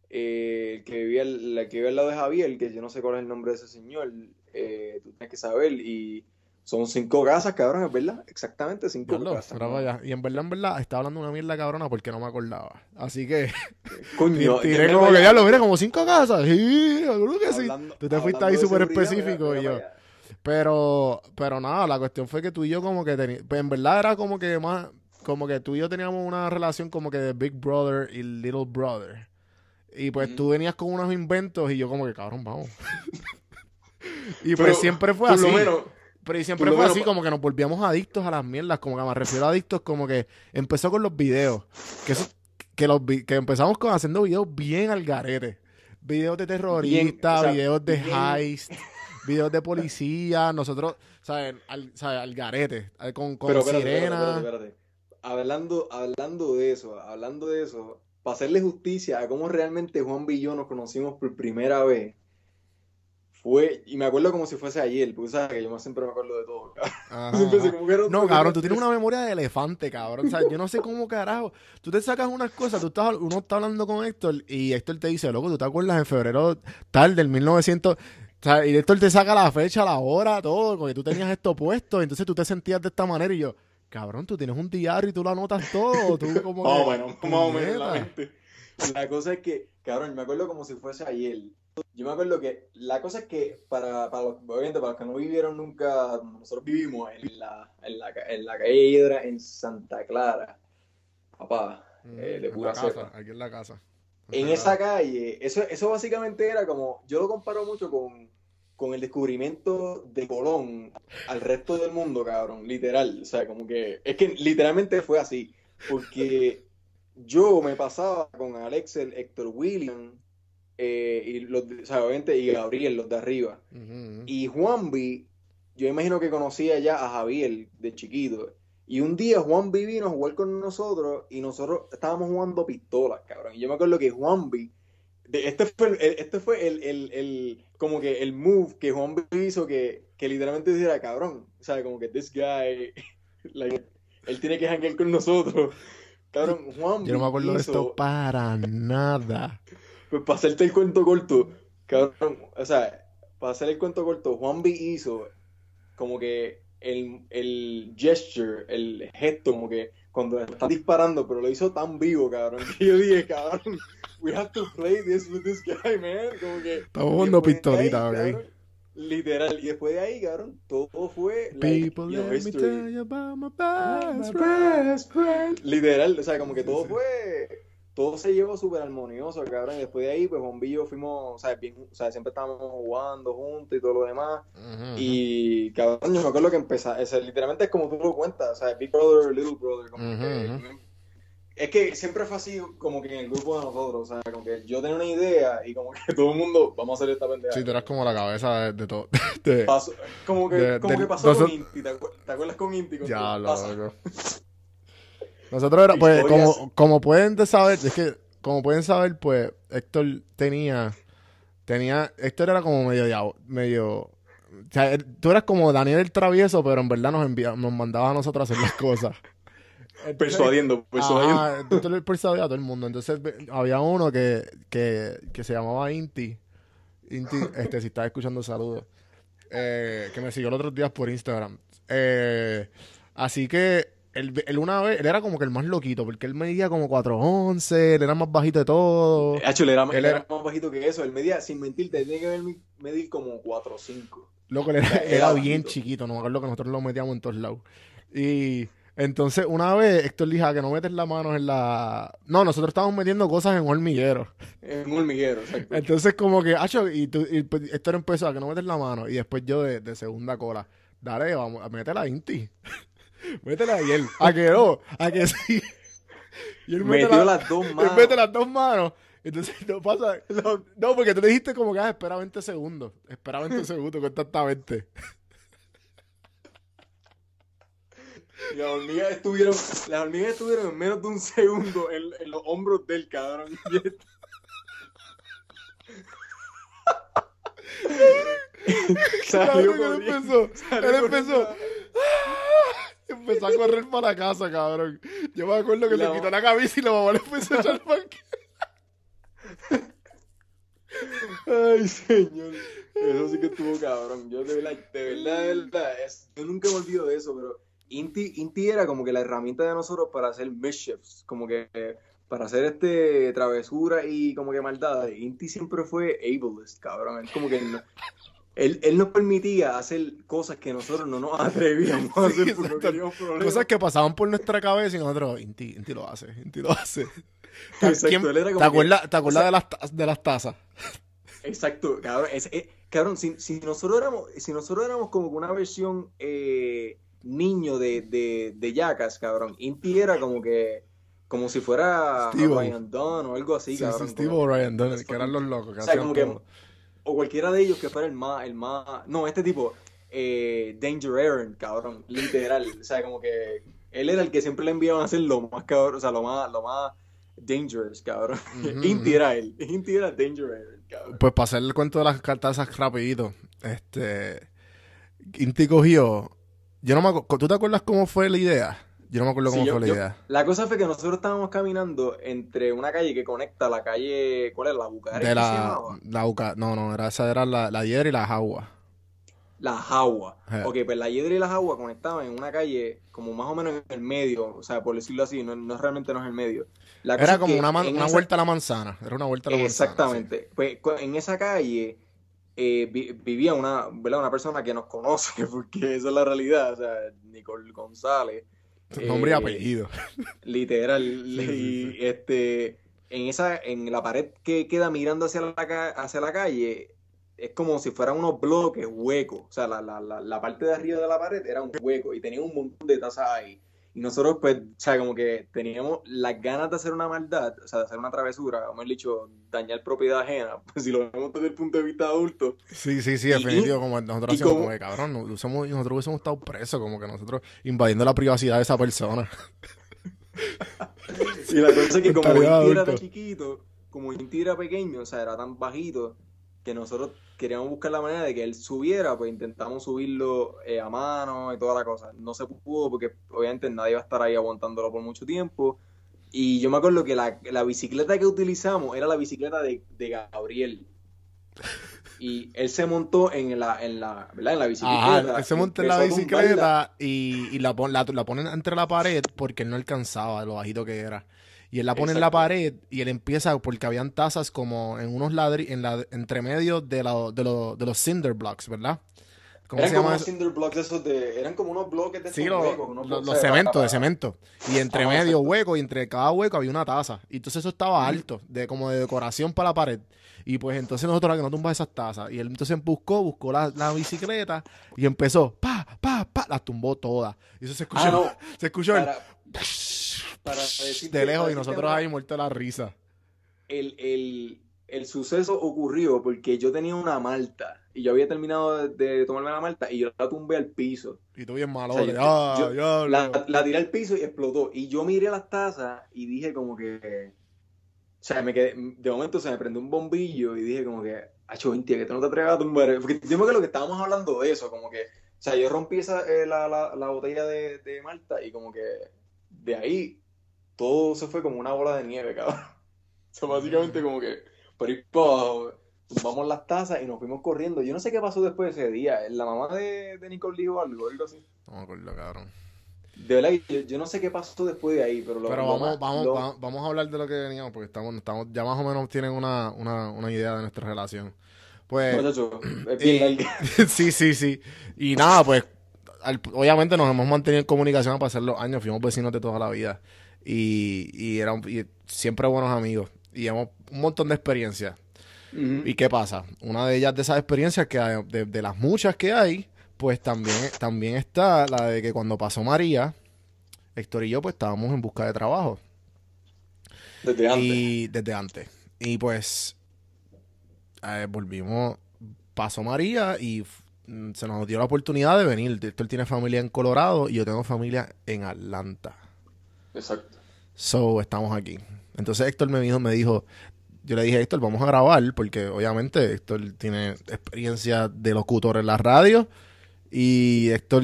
eh, que vivía, la que vivía al lado de Javier, que yo no sé cuál es el nombre de ese señor, eh, tú tienes que saber, y son cinco casas, cabrón, es verdad. Exactamente cinco casas. Y en verdad, en verdad, estaba hablando una mierda cabrona porque no me acordaba. Así que. Coño. tiré como que ya lo mira como cinco casas. Sí, seguro que sí. Tú te fuiste ahí súper específico y yo. Pero, pero nada, la cuestión fue que tú y yo como que teníamos, pues en verdad era como que más, como que tú y yo teníamos una relación como que de Big Brother y Little Brother. Y pues tú venías con unos inventos y yo como que, cabrón, vamos. y pues siempre fue así. Pero siempre fue así, como que nos volvíamos adictos a las mierdas, como que me refiero a adictos, como que empezó con los videos. Que, que, los, que empezamos con haciendo videos bien al garete. Videos de terroristas, videos de heist, videos de policía, nosotros, ¿sabes? Al, al garete, con, con sirena. hablando, hablando de eso, hablando de eso, para hacerle justicia a cómo realmente Juan Villó nos conocimos por primera vez fue, y me acuerdo como si fuese ayer, porque sabes que yo siempre me acuerdo de todo, cabrón. no, cabrón, tú tienes una memoria de elefante, cabrón. O sea, yo no sé cómo carajo. Tú te sacas unas cosas, tú estás, uno está hablando con Héctor y Héctor te dice, loco, tú te acuerdas en febrero tal del 1900. O sea, y Héctor te saca la fecha, la hora, todo, porque tú tenías esto puesto, entonces tú te sentías de esta manera y yo, cabrón, tú tienes un diario y tú lo anotas todo. Tú como más o menos, más o menos la mente. La cosa es que, cabrón, me acuerdo como si fuese ayer yo me acuerdo que la cosa es que para, para los, obviamente para los que no vivieron nunca, nosotros vivimos en la, en la, en la calle Hidra en Santa Clara, papá, mm, eh, de pura casa, Aquí en la casa. En esa calle, eso, eso básicamente era como, yo lo comparo mucho con, con el descubrimiento de Colón al resto del mundo, cabrón, literal. O sea, como que, es que literalmente fue así, porque yo me pasaba con Alexel, Héctor William, eh, y los, obviamente, y Gabriel, los de arriba. Y Juanvi, yo imagino que conocía ya a Javier de chiquito. Y un día Juanvi vino a jugar con nosotros y nosotros estábamos jugando pistolas, cabrón. Y yo me acuerdo que Juanvi este fue, el, este fue el, el, el, como que el move que Juan B hizo que, que literalmente dijera, cabrón, o sea, como que this guy, like, él tiene que janguear con nosotros. Cabrón, Juan Yo no me acuerdo de esto para nada. Pues para hacerte el cuento corto, cabrón, o sea, para hacer el cuento corto, Juan B hizo como que el, el gesture, el gesto, como que cuando está disparando, pero lo hizo tan vivo, cabrón, que yo dije, cabrón, we have to play this with this guy, man. Como que. Estamos jugando pistolita, ok. Literal, y después de ahí, cabrón, todo fue. Like, People, let me tell you about my best, best friend. Literal, o sea, como que todo fue todo se llevó súper armonioso, cabrón. Y después de ahí, pues Bombillo fuimos, sea, bien, sea, siempre estábamos jugando juntos y todo lo demás. Y, cabrón, yo me acuerdo que empezó, es, literalmente es como tú lo cuentas, o sea, Big Brother, Little Brother, como que, Es que siempre fue así como que en el grupo de nosotros, o sea, como que yo tenía una idea y como que todo el mundo, vamos a hacer esta pendeja. Sí, tú eras como la cabeza de, todo. como que, como que pasó con Inti, ¿te, acuerdas con Inti? ya, lo nosotros era, pues, como, como pueden saber, es que, como pueden saber, pues, Héctor tenía, tenía, Héctor era como medio, medio, o sea, tú eras como Daniel el travieso, pero en verdad nos envía, nos mandaba a nosotros a hacer las cosas. persuadiendo, persuadiendo. Ah, tú le persuadías a todo el mundo. Entonces, había uno que, que, que se llamaba Inti. Inti, este, si estás escuchando, saludos. Eh, que me siguió los otros días por Instagram. Eh, así que él, una vez, él era como que el más loquito, porque él medía como 4'11, él era más bajito de todo. Hecho, él, era, él era, más bajito que eso. Él medía, sin mentirte, tenía que medir como 4'5. Loco, él era, era, bien chiquito, no me acuerdo que nosotros lo metíamos en todos lados. Y entonces, una vez Héctor dijo ah, que no metes las manos en la. No, nosotros estábamos metiendo cosas en hormiguero. En hormiguero, exacto. Entonces, como que, Hacho, y, tú, y pues, Héctor empezó a que no metes la mano. Y después yo de, de segunda cola, dale, vamos, a meter la Inti. Métela y él. A que no, a que sí. Y él mete Metió las dos manos. Él mete las dos manos. Entonces no pasa. No, porque tú le dijiste como que ah, espera 20 segundos. Espera 20 segundos, constantemente. Las hormigas estuvieron, las hormigas estuvieron en menos de un segundo en, en los hombros del cabrón. salió él empezó, él empezó. Empezó a correr para la casa, cabrón. Yo me acuerdo que le quitó la camisa y la mamá le empezó a echar pan. Ay, señor. Eso sí que estuvo cabrón. Yo de verdad, de verdad, de verdad, yo nunca me olvido de eso, pero Inti, Inti era como que la herramienta de nosotros para hacer mischiefs, como que para hacer este travesura y como que maldad. Inti siempre fue ableist, cabrón. Es como que no, él, él, nos permitía hacer cosas que nosotros no nos atrevíamos a hacer Cosas que pasaban por nuestra cabeza y nosotros, Inti, Inti lo hace, Inti lo hace. Exacto, ¿Te, acuerdas, ¿te acuerdas de, las, de las tazas? Exacto, cabrón. Eh, cabrón, si, si, nosotros éramos, si nosotros éramos como una versión eh, niño de, de, de Jackass, cabrón, Inti era como que como si fuera Ryan Dunn o algo así, cabrón. Sí, Steve o Ryan Dunn, que eran los locos. Que o sea, como que o cualquiera de ellos que fuera el más, el más, no, este tipo, eh, Danger Aaron, cabrón, literal, o sea, como que él era el que siempre le enviaban a hacer lo más cabrón, o sea, lo más, lo más dangerous, cabrón. Inti era él, Inti era Danger Aaron, cabrón. Pues para hacer el cuento de las cartas rapidito, este, Inti cogió, yo no me acuerdo, ¿tú te acuerdas cómo fue la idea? Yo no me acuerdo cómo fue la idea. La cosa fue que nosotros estábamos caminando entre una calle que conecta la calle. ¿Cuál es? La Bucarest. De la, la No, no, era, esa era la, la Hiedra y la Jagua. La Jagua. Ok, pues la Hiedra y la Jagua conectaban en una calle como más o menos en el medio. O sea, por decirlo así, no, no realmente no es el medio. era como una, una vuelta a la manzana. Era una vuelta a la manzana. Exactamente. Pues en esa calle. Eh, vivía una, ¿verdad? una persona que nos conoce, porque esa es la realidad, o sea, Nicole González, Nombre y eh, apellido. Literal. y este en esa en la pared que queda mirando hacia la, hacia la calle es como si fueran unos bloques huecos. O sea, la, la, la, parte de arriba de la pared era un hueco y tenía un montón de tazas ahí. Y nosotros, pues, o sea, como que teníamos las ganas de hacer una maldad, o sea, de hacer una travesura, como he dicho, dañar propiedad ajena, pues si lo vemos desde el punto de vista adulto. Sí, sí, sí, definitivo, como nosotros hacemos, como, que cabrón, nosotros, nosotros hubiésemos estado presos, como que nosotros invadiendo la privacidad de esa persona. y la cosa es que como él era tan chiquito, como Inti era pequeño, o sea, era tan bajito, que nosotros queríamos buscar la manera de que él subiera, pues intentamos subirlo eh, a mano y toda la cosa. No se pudo porque obviamente nadie va a estar ahí aguantándolo por mucho tiempo. Y yo me acuerdo que la, la bicicleta que utilizamos era la bicicleta de, de Gabriel. Y él se montó en la, en la, ¿verdad? En la bicicleta. Ajá, él se montó en la bicicleta y, y la, la, la ponen entre la pared porque él no alcanzaba lo bajito que era. Y él la pone en la pared y él empieza, porque habían tazas como en unos ladrillos, en la, entre medio de, la, de, de los cinder blocks, ¿verdad? ¿Cómo eran se como cinder blocks esos de, eran como unos bloques de sí, los cementos, de cemento. Y entre medio hueco y entre cada hueco había una taza. Y entonces eso estaba alto, de como de decoración para la pared. Y pues entonces nosotros que no tumbas esas tazas. Y él entonces buscó, buscó la, la, bicicleta y empezó, pa, pa, pa, las tumbó todas. Y eso se escuchó, ah, no. se escuchó el para de lejos y nosotros ahí muerto la risa. El, el, el, suceso ocurrió porque yo tenía una malta y yo había terminado de, tomarme la malta y yo la tumbé al piso. Y tú bien malo. la, la, tiré al piso y explotó. Y yo miré las tazas y dije como que... O sea, me quedé, de momento se me prendió un bombillo y dije como que, acho, Intia, que tú no te atreves a tumbar. Porque yo que lo que estábamos hablando de eso, como que, o sea, yo rompí esa, eh, la, la, la, botella de, de Malta y como que de ahí todo se fue como una bola de nieve, cabrón. O sea, básicamente como que por ahí tumbamos las tazas y nos fuimos corriendo. Yo no sé qué pasó después de ese día. La mamá de, de Nicole dijo algo, algo así. No me acuerdo, cabrón. De verdad, yo, no sé qué pasó después de ahí, pero, lo, pero vamos, vamos, vamos, a hablar de lo que veníamos, porque estamos, estamos, ya más o menos tienen una, una, una idea de nuestra relación. Pues. sí, sí, sí. Y nada, pues, obviamente nos hemos mantenido en comunicación a pasar los años, fuimos vecinos de toda la vida y, y eran siempre buenos amigos y hemos un montón de experiencias. ¿Y qué pasa? Una de ellas de esas experiencias que de, las muchas que hay, pues también, también está la de que cuando pasó María, Héctor y yo pues estábamos en busca de trabajo. Desde antes. Y desde antes. Y pues eh, volvimos, pasó María y se nos dio la oportunidad de venir. Héctor tiene familia en Colorado y yo tengo familia en Atlanta. Exacto. So, estamos aquí. Entonces Héctor me dijo, me dijo, yo le dije, Héctor, vamos a grabar, porque obviamente Héctor tiene experiencia de locutor en la radio y Héctor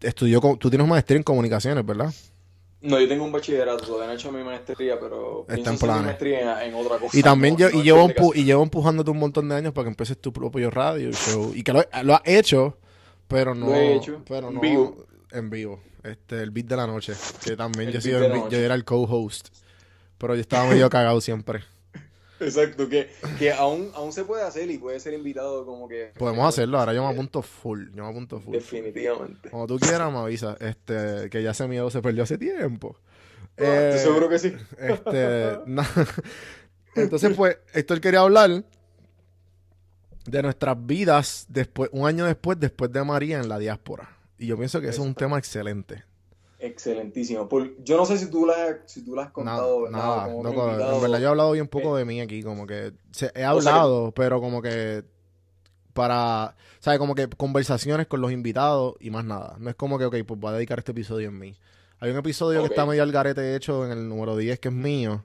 estudió, tú tienes maestría en comunicaciones, ¿verdad? No, yo tengo un bachillerato, todavía no he hecho mi maestría, pero Está en mi maestría en, otra cosa. Y también yo, y, llevo y llevo empujándote un montón de años para que empieces tu propio radio show. Y que lo, lo has hecho, pero no. Lo he hecho. Pero no, en vivo. En vivo este, el beat de la noche, que también yo, sido yo era el co-host, pero yo estaba medio cagado siempre. Exacto, que, que aún, aún se puede hacer y puede ser invitado como que... Podemos hacerlo, ahora yo me apunto full, yo me apunto full. Definitivamente. Como tú quieras me avisa, este, que ya ese miedo se perdió hace tiempo. eh, seguro que sí. Este, Entonces, pues, Héctor quería hablar de nuestras vidas después, un año después, después de María en la diáspora. Y yo pienso que eso es un tema excelente. Excelentísimo. yo no sé si tú la, si tú has contado. Nada, en verdad yo he hablado bien poco de mí aquí, como que he hablado, pero como que para, ¿sabes? Como que conversaciones con los invitados y más nada. No es como que, ok, pues voy a dedicar este episodio en mí. Hay un episodio que está medio al garete hecho en el número 10 que es mío,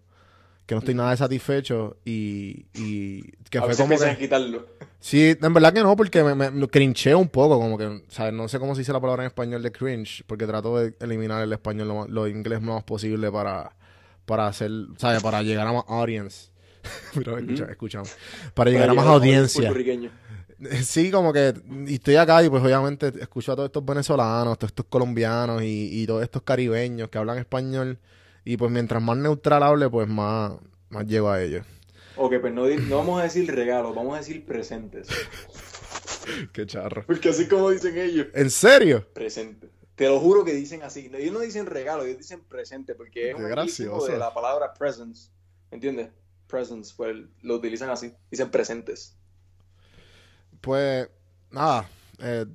que no estoy nada satisfecho y, y que fue como que... quitarlo. Sí, en verdad que no, porque me, me, crinché un poco, como que, ¿sabes? No sé cómo se dice la palabra en español de cringe, porque trato de eliminar el español lo, inglés lo más posible para, para hacer, ¿sabes? Para llegar a más audience. Pero escuchamos. Para llegar a más audiencia. Sí, como que y estoy acá y pues obviamente escucho a todos estos venezolanos, todos estos colombianos y, y todos estos caribeños que hablan español y pues mientras más neutral hable, pues más, más llego a ellos. Ok, pues no, vamos a decir regalos, vamos a decir presentes. Qué charro. Porque así como dicen ellos. ¿En serio? Presente. Te lo juro que dicen así. Ellos no dicen regalo, ellos dicen presente, porque es un gracioso. de la palabra presents. ¿Entiendes? Presents, pues lo utilizan así. Dicen presentes. Pues, nada. Eh,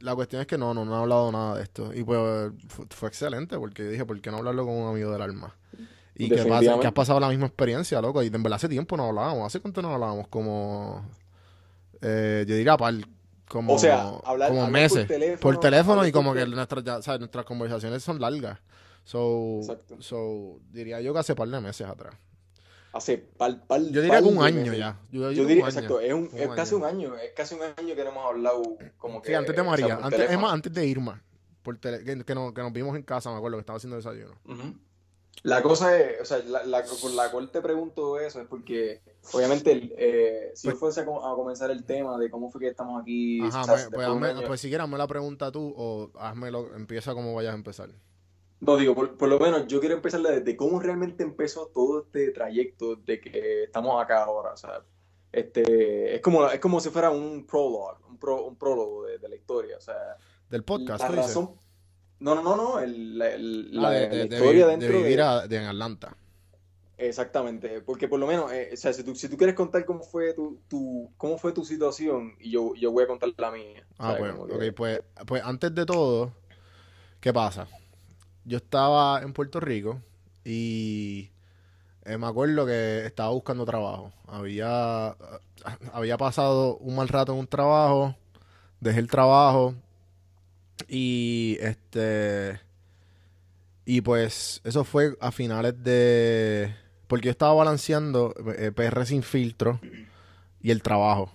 la cuestión es que no, no, no he hablado nada de esto. Y pues fue, excelente porque dije, ¿por qué no hablarlo con un amigo del alma? Y que, pasa, que has pasado la misma experiencia, loco. Y en verdad hace tiempo no hablábamos. ¿Hace cuánto no hablábamos? Como. Eh, yo diría, para como, o sea, hablar, como meses. Por teléfono, por teléfono y como que nuestras, ya, ¿sabes? nuestras conversaciones son largas. So, so, diría yo que hace par de meses atrás. Hace par, par Yo diría que un año ya. Yo, diría, exacto, es, un, es casi un año, es casi un año que no hemos hablado como que... Sí, antes de María, antes, es más, antes de Irma, por tele, que, que, nos, que, nos, vimos en casa, me acuerdo, que estaba haciendo desayuno. La cosa es, o sea, la, la, por la cual te pregunto eso es porque, obviamente, eh, si pues, fuese a, comenzar el tema de cómo fue que estamos aquí... Ajá, pues, pues, pues, si quieres, hazme la pregunta tú o hazmelo, empieza como vayas a empezar. No, digo, por, lo menos yo quiero empezar desde cómo realmente empezó todo este trayecto de que estamos acá ahora. O sea, este, es como, es como si fuera un prologue, un, un prólogo de, la historia. O sea, del podcast. La razón, no, no, no, no, el, la, ah, historia dentro de vivir de, en Atlanta. Exactamente, porque por lo menos, eh, o sea, si tú, si tú quieres contar cómo fue tu, tu, cómo fue tu situación, y yo, yo voy a contar la mía. Ah, bueno, ok, pues, pues antes de todo, ¿qué pasa? Yo estaba en Puerto Rico y eh, me acuerdo que estaba buscando trabajo. Había, había pasado un mal rato en un trabajo, dejé el trabajo y este y pues eso fue a finales de porque yo estaba balanceando eh, PR sin filtro y el trabajo.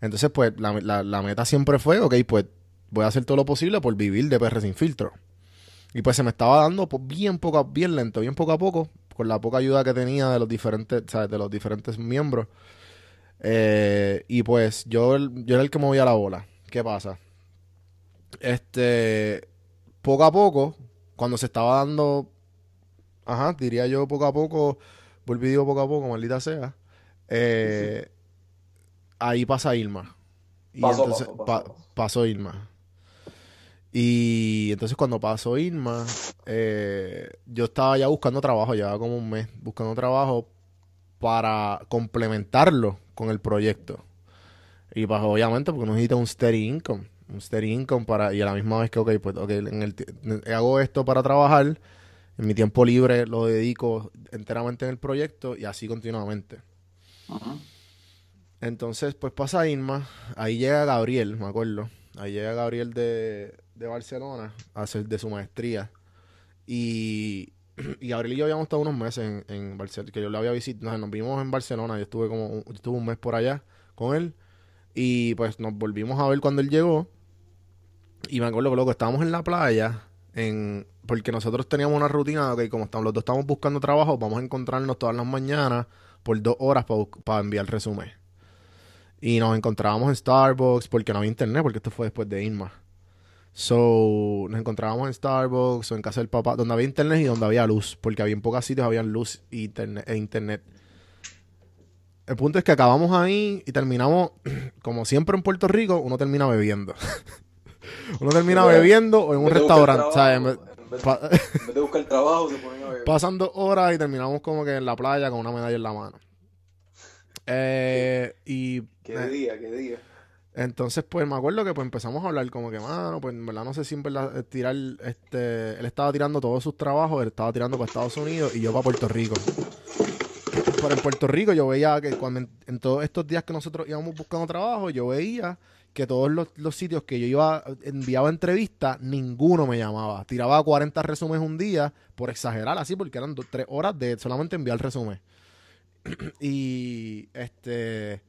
Entonces, pues la, la meta siempre fue, ok, pues voy a hacer todo lo posible por vivir de PR sin filtro. Y pues se me estaba dando bien poco, bien lento, bien poco a poco, con la poca ayuda que tenía de los diferentes, ¿sabes? de los diferentes miembros. Eh, y pues yo, yo era el que movía la bola. ¿Qué pasa? Este, poco a poco, cuando se estaba dando, ajá, diría yo poco a poco, volví digo poco a poco, maldita sea, eh, ahí pasa Irma. Y entonces pasó Irma. Y entonces cuando pasó Irma, eh, yo estaba ya buscando trabajo, llevaba como un mes buscando trabajo para complementarlo con el proyecto. Y pues obviamente porque necesita un steady income, un steady income para, y a la misma vez que, ok, pues okay, en el, hago esto para trabajar, en mi tiempo libre lo dedico enteramente en el proyecto y así continuamente. Entonces, pues pasa Irma, ahí llega Gabriel, me acuerdo. Ahí llega Gabriel de, de Barcelona a hacer de su maestría. Y, y y yo habíamos estado unos meses en, en Barcelona, que yo lo había visitado, nos vimos en Barcelona, yo estuve como estuve un mes por allá con él. Y pues nos volvimos a ver cuando él llegó. Y me acuerdo que loco, estábamos en la playa, en, porque nosotros teníamos una rutina, que como estamos, los dos estamos buscando trabajo, vamos a encontrarnos todas las mañanas por dos horas para enviar el resumen. Y nos encontrábamos en Starbucks porque no había internet, porque esto fue después de Irma. So, nos encontrábamos en Starbucks o en casa del papá, donde había internet y donde había luz, porque había en pocos sitios había luz internet, e internet. El punto es que acabamos ahí y terminamos, como siempre en Puerto Rico, uno termina bebiendo. uno termina bebiendo o en un restaurante, ¿sabes? En vez, de buscar trabajo, se ponen a beber. Pasando horas y terminamos como que en la playa con una medalla en la mano. Eh, y, ¿Qué eh, día, qué día? Entonces, pues me acuerdo que pues empezamos a hablar como que, mano, pues en verdad no sé si en verdad eh, tirar, este, él estaba tirando todos sus trabajos, él estaba tirando para Estados Unidos y yo para Puerto Rico. Pero en Puerto Rico yo veía que cuando en, todos estos días que nosotros íbamos buscando trabajo, yo veía que todos los, sitios que yo iba, enviaba entrevistas, ninguno me llamaba. Tiraba 40 resúmenes un día, por exagerar así, porque eran tres horas de solamente enviar resumen. y este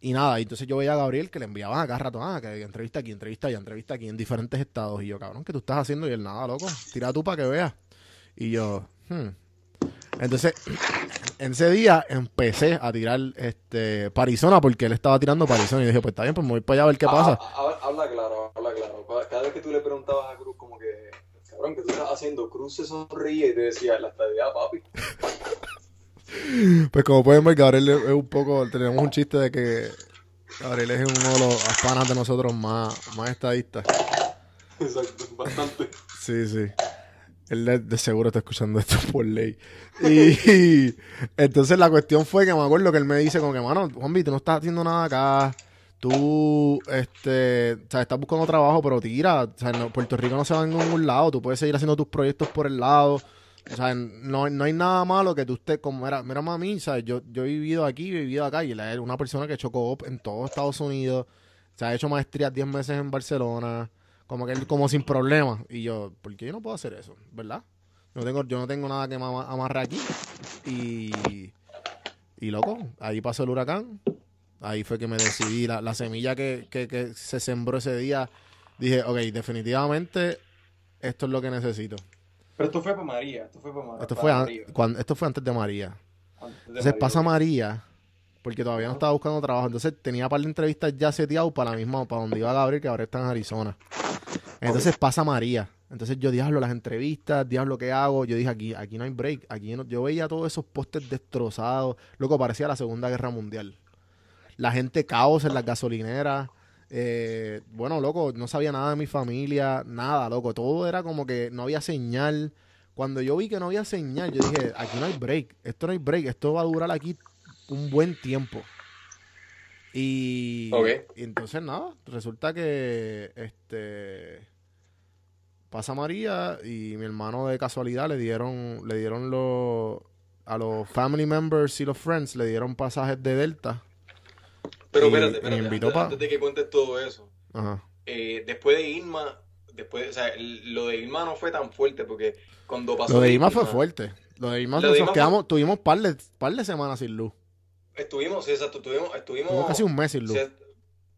y nada, y entonces yo veía a Gabriel que le enviaban acá rato, ah, que entrevista aquí, entrevista allá, entrevista aquí en diferentes estados. Y yo, cabrón, ¿qué tú estás haciendo? Y él, nada, loco, tira tú para que veas. Y yo, hmm. Entonces, en ese día empecé a tirar este Parizona porque él estaba tirando Parizona. Y dije, pues está bien, pues me voy para allá a ver qué ah, pasa. Ah, habla claro, habla claro. Cada vez que tú le preguntabas a Cruz, como que, cabrón, ¿qué tú estás haciendo? Cruz se sonríe y te decía, la estadía, papi. Pues como pueden ver, Gabriel es un poco, tenemos un chiste de que Gabriel es uno de los panas de nosotros más, más estadistas. Exacto, bastante. Sí, sí. Él de, seguro está escuchando esto por ley. Y, entonces la cuestión fue que me acuerdo que él me dice como que, mano, Juanvi, tú no estás haciendo nada acá. Tú, este, o sea, estás buscando trabajo, pero tira. O sea, Puerto Rico no se va a ningún lado. Tú puedes seguir haciendo tus proyectos por el lado. O sea, no, no hay nada malo que tú estés como era, mira mami, ¿sabes? Yo, yo he vivido aquí, he vivido acá y es una persona que chocó en todo Estados Unidos, se ha hecho maestría 10 meses en Barcelona, como que él como sin problemas. Y yo, ¿por qué yo no puedo hacer eso? ¿Verdad? Yo tengo, yo no tengo nada que me amarre aquí. Y, Y loco, ahí pasó el huracán. Ahí fue que me decidí. La, la semilla que, que, que se sembró ese día, dije, ok, definitivamente esto es lo que necesito. Pero esto fue para María. Esto fue para María. Esto fue, an- cuando, esto fue antes de María. Entonces pasa María, porque todavía no estaba buscando trabajo. Entonces tenía un par de entrevistas ya seteadas para la misma, para donde iba Gabriel, que ahora está en Arizona. Entonces pasa María. Entonces yo, diablo, las entrevistas, diablo, ¿qué hago? Yo dije, aquí, aquí no hay break. Aquí no- yo veía todos esos postes destrozados. Loco, parecía la Segunda Guerra Mundial. La gente caos en las gasolineras. Eh, bueno, loco, no sabía nada de mi familia, nada, loco. Todo era como que no había señal. Cuando yo vi que no había señal, yo dije, aquí no hay break. Esto no hay break. Esto va a durar aquí un buen tiempo. Y, entonces nada, resulta que este pasa María y mi hermano de casualidad le dieron, le dieron los a los family members y los friends le dieron pasajes de Delta. Pero Y- espérate, espérate. invitó antes, pa- antes de que cuentes todo eso. Ajá. eh, después de Irma, después, o sea, el- lo de Irma no fue tan fuerte porque cuando pasó Lo de Irma fue fuerte. Lo de Irma, Lo de nos Irma fue- quedamos, tuvimos par de, par de semanas sin luz. Estuvimos, sí, exacto, estuvimos, estuvimos, Tuvimos casi un mes sin luz.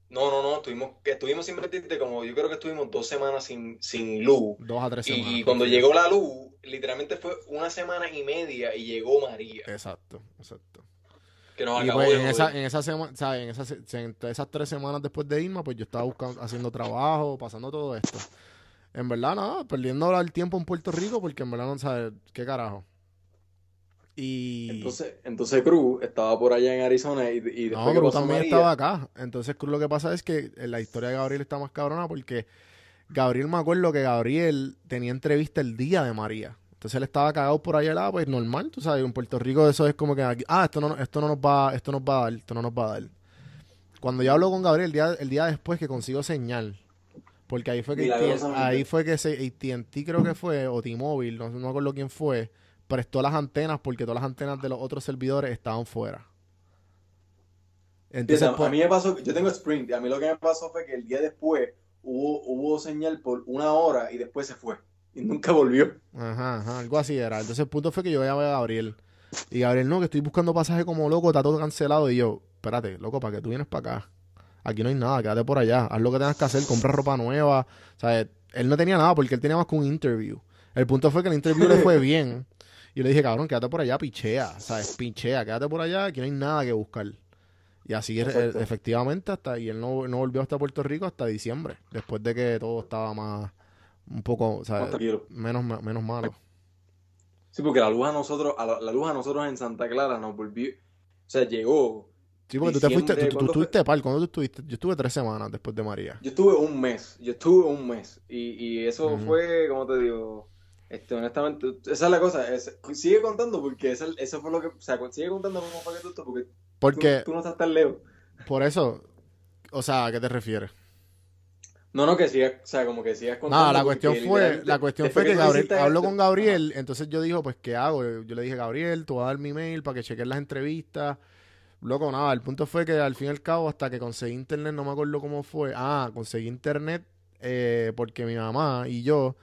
no, no, no, estuvimos, estuvimos sin mentirte como, yo creo que estuvimos dos semanas sin, sin luz. Dos a tres semanas. y cuando llegó la luz, literalmente fue una semana y media y llegó María, Exacto, exacto. Que nos Y acabó pues de en esa, en esa semana, ¿sabes? En esas, en esas tres semanas después de Irma, pues yo estaba buscando, haciendo trabajo, pasando todo esto. En verdad, nada, perdiendo el tiempo en Puerto Rico, porque en verdad no sabes qué carajo. Y. Entonces, entonces Cruz estaba por allá en Arizona y, y después no, que pero pasó también María, estaba acá. Entonces, Cruz, lo que pasa es que eh, la historia de Gabriel está más cabrona porque Gabriel, me acuerdo que Gabriel tenía entrevista el día de María. Entonces él estaba cagado por allá lado, pues normal, tú sabes, en Puerto Rico eso es como que aquí, ah, esto no, esto no nos va, esto nos va a dar, esto no nos va a dar. Cuando yo hablo con Gabriel el día, el día después que consigo señal, porque ahí fue que ahí fue que AT&T creo que fue o T-Mobile, no, no me acuerdo quién fue, prestó las antenas porque todas las antenas de los otros servidores estaban fuera. Entonces, a pues, mí me pasó, yo tengo Sprint, y a mí lo que me pasó fue que el día después hubo, hubo señal por una hora y después se fue. Y nunca volvió. Ajá, ajá, algo así era. Entonces el punto fue que yo llamé a Gabriel. Y Gabriel, no, que estoy buscando pasaje como loco, está todo cancelado. Y yo, espérate, loco, ¿para qué tú vienes para acá? Aquí no hay nada, quédate por allá. Haz lo que tengas que hacer, compra ropa nueva. O sea, él no tenía nada porque él tenía más que un interview. El punto fue que el interview le fue bien. Y le dije, cabrón, quédate por allá, pichea. ¿Sabes? Pinchea, quédate por allá, aquí no hay nada que buscar. Y así, eh, efectivamente, hasta y él no, no volvió hasta Puerto Rico hasta diciembre. Después de que todo estaba más, un poco, o sea, menos, menos malo. Sí, porque la luz a nosotros, a la, la luz a nosotros en Santa Clara nos volvió, o sea, llegó. Sí, porque tú te fuiste, tú, tú, estuviste par, ¿cuándo tú estuviste? Yo estuve tres semanas después de María. Yo estuve un mes, yo estuve un mes. Y, y eso fue, como te digo, este, honestamente, esa es la cosa. es- sigue contando porque esa- eso fue lo que, o sea, sigue contando cómo fue que tú porque tú, Porque, tú no estás tan lejos. por eso, o sea, ¿a qué te refieres? No, no, que sigas, o sea, como que sigas contando. Nada, la cuestión fue, la cuestión fue que tú Gabriel, esto- con Gabriel, entonces yo digo, pues, ¿qué hago? Yo le dije, Gabriel, tú vas a dar mi mail para que cheques las entrevistas. Loco, nada, el punto fue que al fin y al cabo, hasta que conseguí internet, no me acuerdo cómo fue. Ah, conseguí internet eh, porque mi mamá y yo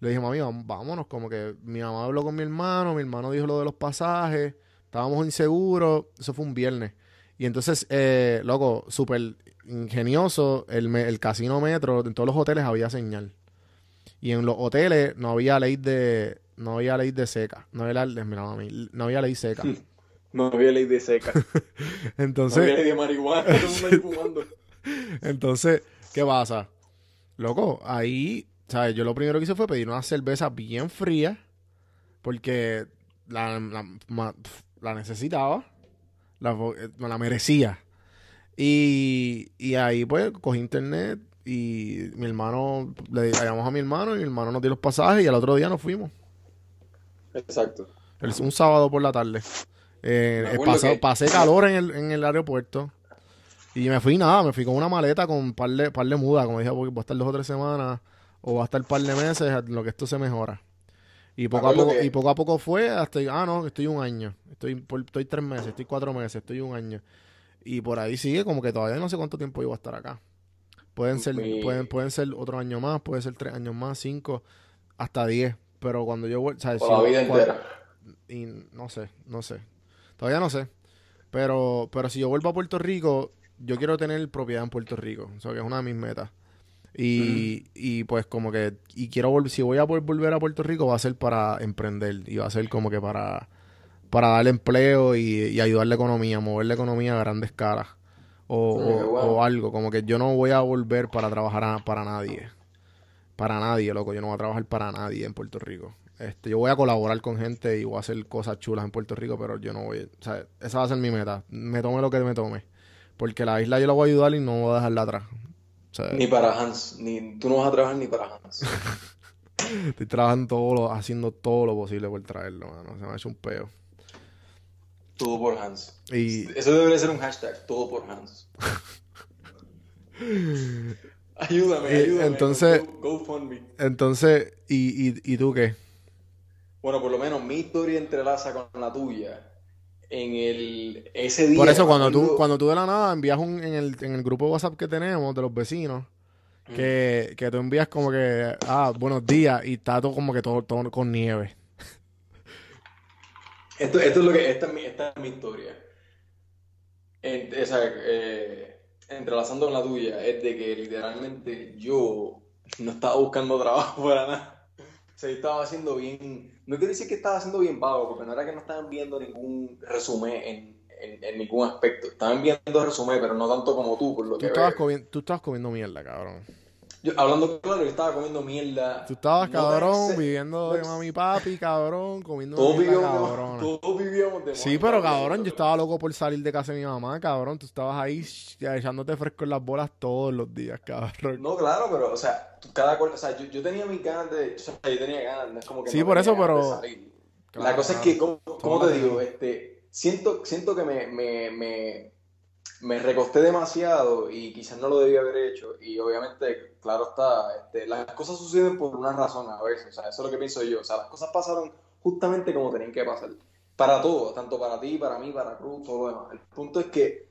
le dijimos, mami, vámonos, como que mi mamá habló con mi hermano, mi hermano dijo lo de los pasajes, estábamos inseguros, eso fue un viernes. Y entonces, eh, loco, súper ingenioso, el, el casino metro, en todos los hoteles había señal. Y en los hoteles no había ley de, no había ley de seca, no había, no había ley seca. No había ley de seca. No Entonces, había ley de marihuana. Fumando. Entonces, ¿qué pasa? Loco, ahí, ¿sabes? Yo lo primero que hice fue pedir una cerveza bien fría, porque la, la, la necesitaba, la, eh, la merecía. Y, y ahí, pues, cogí internet y mi hermano, le llamamos a mi hermano y mi hermano nos dio los pasajes y al otro día nos fuimos. Exacto. El- un sábado por la tarde. Eh, eh, pasé, que- pasé calor en el, en el aeropuerto. Y me fui nada, me fui con una maleta con un par de, par de mudas. Como dije, voy voy a estar dos o tres semanas o va a estar un par de meses en lo que esto se mejora. Y poco, a poco, que- y poco a poco fue hasta, ah, no, estoy un año. Estoy, por- estoy tres meses, estoy cuatro meses, estoy un año. Y por ahí sigue como que todavía no sé cuánto tiempo voy a estar acá. Pueden ser, pueden, pueden ser otro año más, puede ser tres años más, cinco, hasta diez. Pero cuando yo vuel- ¿sabes? Por Si la vida entera. y no sé, no sé. Todavía no sé. Pero, pero si yo vuelvo a Puerto Rico, yo quiero tener propiedad en Puerto Rico. O sea, que es una de mis metas. Y, y pues como que, y quiero volver, si voy a volver a Puerto Rico va a ser para emprender y va a ser como que para, para darle empleo y, ayudar la economía, mover la economía a grandes escala. O, o, algo, como que yo no voy a volver para trabajar para nadie. Para nadie, loco, yo no voy a trabajar para nadie en Puerto Rico. Este, yo voy a colaborar con gente y voy a hacer cosas chulas en Puerto Rico, pero yo no voy, o sea, esa va a ser mi meta. Me tome lo que me tome. Porque la isla yo la voy a ayudar y no voy a dejarla atrás ni para Hans, ni tú no vas a trabajar ni para Hans. Estoy trabajando todo lo, haciendo todo lo posible por traerlo, mano. Se me ha hecho un peo. Todo por Hans. Eso debería ser un hashtag, todo por Hans. ayúdame, ayúdame. Entonces, Entonces, ¿y, y, ¿y tú qué? Bueno, por lo menos mi historia entrelaza con la tuya en el ese día. Por eso cuando tú cuando tú de la nada envías un en el, en el grupo de WhatsApp que tenemos de los vecinos que, que tú envías como que ah, buenos días y está todo como que todo, todo con nieve. Esto, esto es lo que esta es mi, esta es mi historia. En, o sea, eh, entrelazando con la tuya es de que literalmente yo no estaba buscando trabajo para nada se estaba haciendo bien, no quiero decir que estaba haciendo bien vago, porque no era que no estaban viendo ningún resumen en, en, ningún aspecto. Estaban viendo resumen, pero no tanto como tú, por lo que estabas Tú estabas comiendo mierda, cabrón. Yo, hablando claro, yo estaba comiendo mierda. Tú estabas, cabrón, viviendo de mami papi, cabrón, comiendo todos mierda, vivíamos, Todos vivíamos de Sí, pero cabrón, yo estaba loco por salir de casa de mi mamá, cabrón. Tú estabas ahí echándote fresco en las bolas todos los días, cabrón. No, claro, pero, o sea, cada o sea, yo, yo tenía mis ganas de, o sea, yo tenía ganas, es como que Sí, por eso, pero... la cosa es que, ¿cómo, te digo? Este, siento, siento que me, me, me me recosté demasiado y quizás no lo debía haber hecho. Y obviamente, claro está, este, las cosas suceden por una razón a veces. O sea, eso es lo que pienso yo. O sea, las cosas pasaron justamente como tenían que pasar. Para todos, tanto para ti, para mí, para Cruz, todo lo demás. El punto es que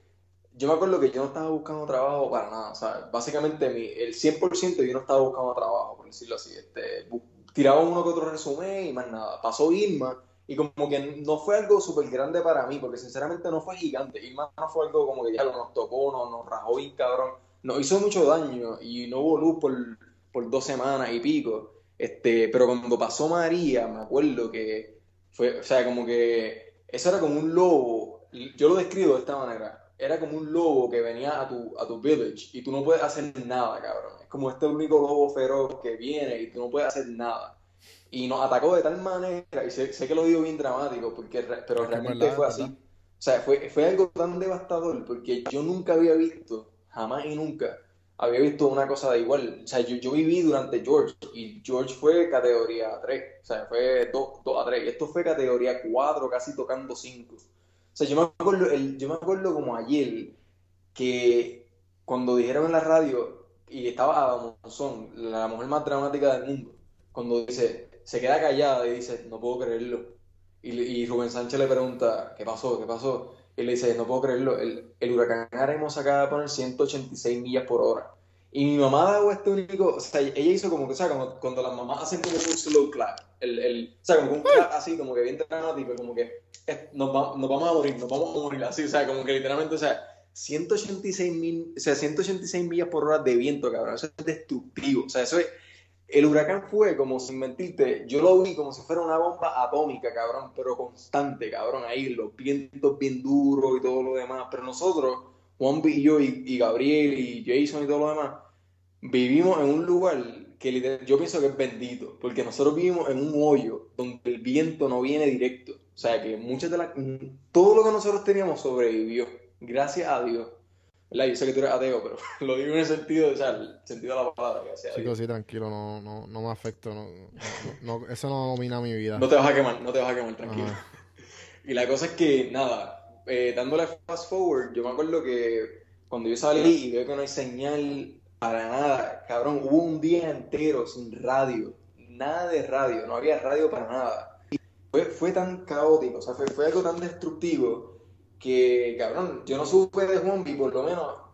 yo me acuerdo que yo no estaba buscando trabajo para nada. O sea, básicamente mi, el 100% yo no estaba buscando trabajo, por decirlo así. Este, tiraba uno que otro resumen y más nada. Pasó Irma y como que no fue algo súper grande para mí, porque sinceramente no fue gigante. Y más no fue algo como que ya lo nos tocó, nos, nos rajó y cabrón. Nos hizo mucho daño y no hubo luz por, por dos semanas y pico. Este, pero cuando pasó María, me acuerdo que fue, o sea, como que eso era como un lobo. Yo lo describo de esta manera. Era como un lobo que venía a tu, a tu village y tú no puedes hacer nada, cabrón. Es como este único lobo feroz que viene y tú no puedes hacer nada y nos atacó de tal manera, y sé, que lo digo bien dramático, porque, pero realmente fue así. O sea, fue, fue algo tan devastador, porque yo nunca había visto, jamás y nunca, había visto una cosa de igual. O sea, yo, yo viví durante George, y George fue categoría 3, o sea, fue 2, a 3, y esto fue categoría 4, casi tocando 5. O sea, yo me acuerdo, el, yo me acuerdo como ayer, que cuando dijeron en la radio, y estaba Monzón, la mujer más dramática del mundo, cuando dice, se queda callada y dice, no puedo creerlo. Y, y Rubén Sánchez le pregunta, ¿qué pasó? ¿Qué pasó? Y le dice, no puedo creerlo, el, el huracán Aremos acaba de poner 186 millas por hora. Y mi mamá dado este único, o sea, ella hizo como que, o sea, como cuando las mamás hacen como un slow clap, el, el, o sea, como un clap así, como que bien dramático, como que nos, nos, vamos a morir, nos vamos a morir así, o sea, como que literalmente, o sea, 186 mil, o sea, 186 millas por hora de viento, cabrón, eso es destructivo, o sea, eso es, el huracán fue como, sin mentirte, yo lo vi como si fuera una bomba atómica, cabrón, pero constante, cabrón, ahí los vientos bien duros y todo lo demás. Pero nosotros, Juan y yo y, Gabriel y Jason y todo lo demás, vivimos en un lugar que yo pienso que es bendito, porque nosotros vivimos en un hoyo donde el viento no viene directo. O sea que muchas de las... Todo lo que nosotros teníamos sobrevivió, gracias a Dios. Yo sé que tú eres ateo, pero lo digo en el sentido, o sea, el sentido de la palabra. Que sea, Chicos, sí, tranquilo, no, no, no me afecto. No, no, eso no domina mi vida. No te vas a quemar, no te vas a quemar, tranquilo. Y la cosa es que, nada, eh, dándole fast forward, yo me acuerdo que cuando yo salí y veo que no hay señal para nada, cabrón, hubo un día entero sin radio, nada de radio, no había radio para nada. Fue, fue tan caótico, o sea, fue, fue algo tan destructivo que, cabrón, yo no supe de Juanpi por lo menos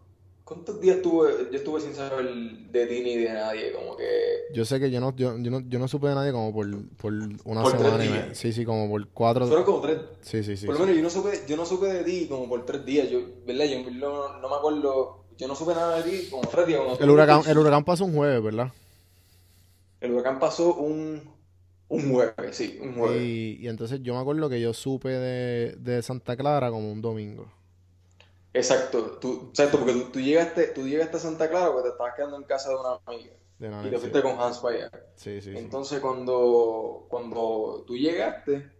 ¿Cuántos días estuve, yo estuve sin saber de ti ni de nadie? Como que... Yo sé que yo no, yo, yo no, yo no supe de nadie como por, por una semana y media. Sí, sí, como por cuatro... Fueron como tres. Sí, sí, sí. Por lo menos yo no supe, yo no supe de ti como por tres días. Yo, ¿verdad? Yo no, no me acuerdo... Yo no supe nada de ti como tres días. el, huracán, el huracán pasó un jueves, ¿verdad? El huracán pasó un, un jueves, sí, un jueves. Y, y entonces yo me acuerdo que yo supe de, de Santa Clara como un domingo. Exacto, tú, exacto porque tú, llegaste, tú llegaste a Santa Clara porque te estabas quedando en casa de una amiga. y te fuiste con Hans para allá. Sí, sí, Entonces cuando, cuando tú llegaste,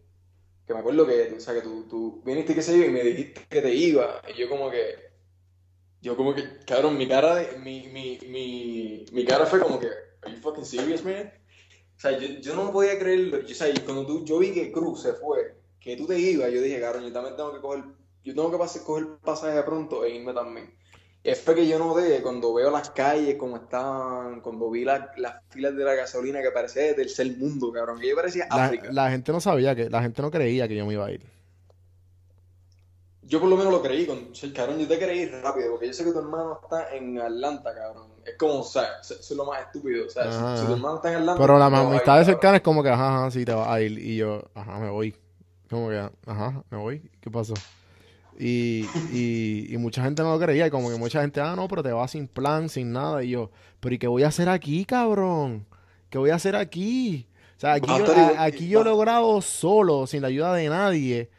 que me acuerdo que, o sea, que tú, tú viniste que se iba y me dijiste que te iba, y yo como que, yo como que, cabrón, mi cara, de, mi, mi, mi, mi cara fue como que, ¿Are you fucking serious, man? O sea, yo, yo no podía creerlo. Yo, o sea, cuando tú, yo vi que Cruz se fue, que tú te ibas, yo dije, cabrón, yo también tengo que coger yo tengo que pasar, coger pasaje pronto e irme también. Es que yo no noté cuando veo las calles como estaban, cuando vi las filas de la gasolina que parecía de tercer mundo, cabrón, que yo parecía la, África. La gente no sabía, que la gente no creía que yo me iba a ir. Yo por lo menos lo creí, con, cabrón, yo te creí rápido, porque yo sé que tu hermano está en Atlanta, cabrón. Es como, o sea, eso es lo más estúpido, o sea, si, tu hermano está en Atlanta... Pero la amistad de cercana es como que, ajá, ajá, sí te vas a ir, y yo, ajá, me voy. Como que, ajá, me voy, ¿qué pasó? Y, y, y, mucha gente no lo creía. Y como que mucha gente, ah, no, pero te vas sin plan, sin nada. Y yo, pero ¿y qué voy a hacer aquí, cabrón? ¿Qué voy a hacer aquí? O sea, aquí, yo, aquí yo he logrado solo, sin la ayuda de nadie,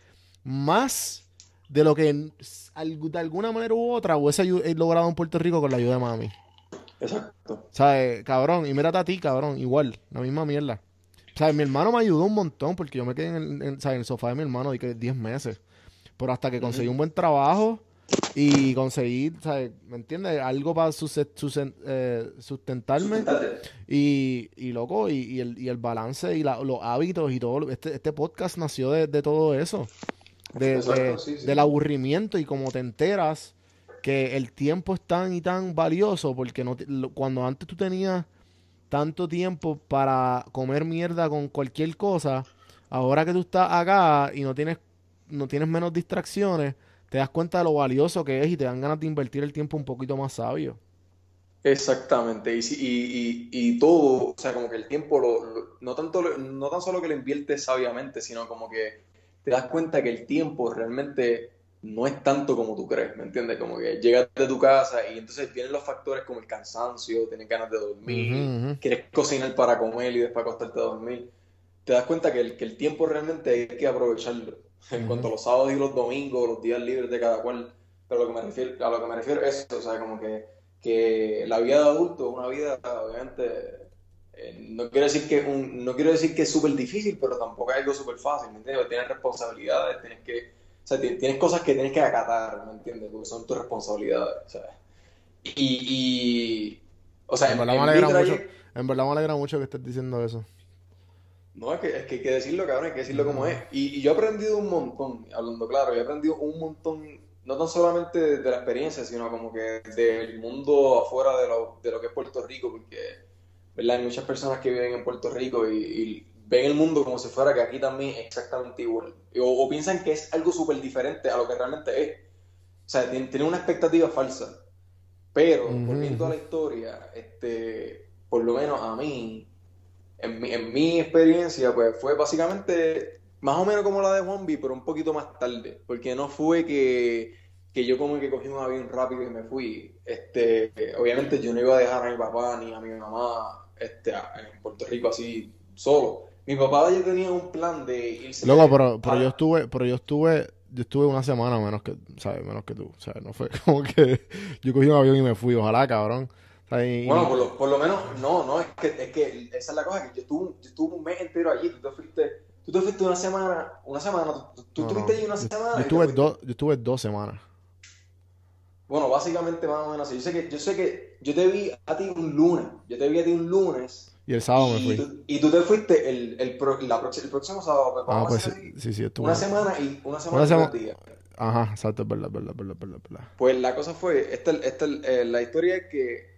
más de lo que de alguna manera u otra hubiese logrado en Puerto Rico con la ayuda de mami. Exacto. O sea, cabrón, y mírate a ti, cabrón, igual, la misma mierda. O sea, mi hermano me ayudó un montón porque yo me quedé en el, en el sofá de mi hermano y que 10 meses. Pero hasta que conseguí un buen trabajo y conseguí, ¿me entiendes? Algo para eh, sustentarme. Y, y loco, y, el, y el balance y los hábitos y todo. Este, este podcast nació de, todo eso. De, Del aburrimiento y como te enteras que el tiempo es tan y tan valioso porque no cuando antes tú tenías tanto tiempo para comer mierda con cualquier cosa, ahora que tú estás acá y no tienes no tienes menos distracciones, te das cuenta de lo valioso que es y te dan ganas de invertir el tiempo un poquito más sabio. Exactamente, y, y, y, todo, o sea, como que el tiempo, lo, no, tanto, no tan solo que lo inviertes sabiamente, sino como que te das cuenta que el tiempo realmente no es tanto como tú crees, ¿me entiendes? Como que llegas de tu casa y entonces vienen los factores como el cansancio, tienes ganas de dormir, quieres cocinar para comer y después acostarte a dormir. Te das cuenta que el, que el tiempo realmente hay que aprovecharlo en cuanto a los sábados y los domingos, los días libres de cada cual. Pero lo que me refiero, a lo que me refiero es eso, o sea, como que, que la vida de adulto es una vida, obviamente, eh, no quiero decir que un, no quiero decir que es súper difícil, pero tampoco es algo súper fácil, ¿me entiendes? Tienes responsabilidades, tienes que, sea, tienes cosas que tienes que acatar, ¿me entiendes? Porque son tus responsabilidades, ¿sabes? Y, y o sea, en, verdad me alegra mucho, en verdad me alegra mucho que estés diciendo eso. No, es que, es que hay que decirlo, cabrón, hay que decirlo como es. Y, yo he aprendido un montón, hablando claro, yo he aprendido un montón, no tan solamente de, la experiencia, sino como que del mundo afuera de lo, de lo que es Puerto Rico, porque, ¿verdad? Hay muchas personas que viven en Puerto Rico y, ven el mundo como si fuera que aquí también es exactamente igual. O, piensan que es algo súper diferente a lo que realmente es. O sea, tienen una expectativa falsa. Pero, volviendo a la historia, este, por lo menos a mí, en mi, en mi experiencia, pues fue básicamente más o menos como la de Juanvi, pero un poquito más tarde, porque no fue que, que yo como que cogí un avión rápido y me fui. Este, obviamente yo no iba a dejar a mi papá ni a mi mamá este, en Puerto Rico así solo. Mi papá ya tenía un plan de irse. Luego, pero, pero yo estuve, pero yo estuve, yo estuve una semana menos que, ¿sabes? Menos que tú. ¿sabes? No fue como que yo cogí un avión y me fui. Ojalá, cabrón bueno, por lo, por lo, menos, no, no, es que, es que esa es la cosa, que yo estuve, yo estuve un mes entero allí, tú te fuiste, tú te fuiste una semana, una semana, tú, tú estuviste allí una semana. Yo estuve, dos, yo estuve dos semanas. Bueno, básicamente más o menos así. Yo sé que, yo sé que yo te vi a ti un lunes, yo te vi a ti un lunes. Y el sábado me fui. y tú te fuiste el, el, pro, la, el próximo sábado. Pues, ah, pues sí, sí. Una semana y una semana, una semana... días. Ajá, exacto, es verdad, verdad, verdad, verdad, Pues la cosa fue, esta, esta, eh, la historia es que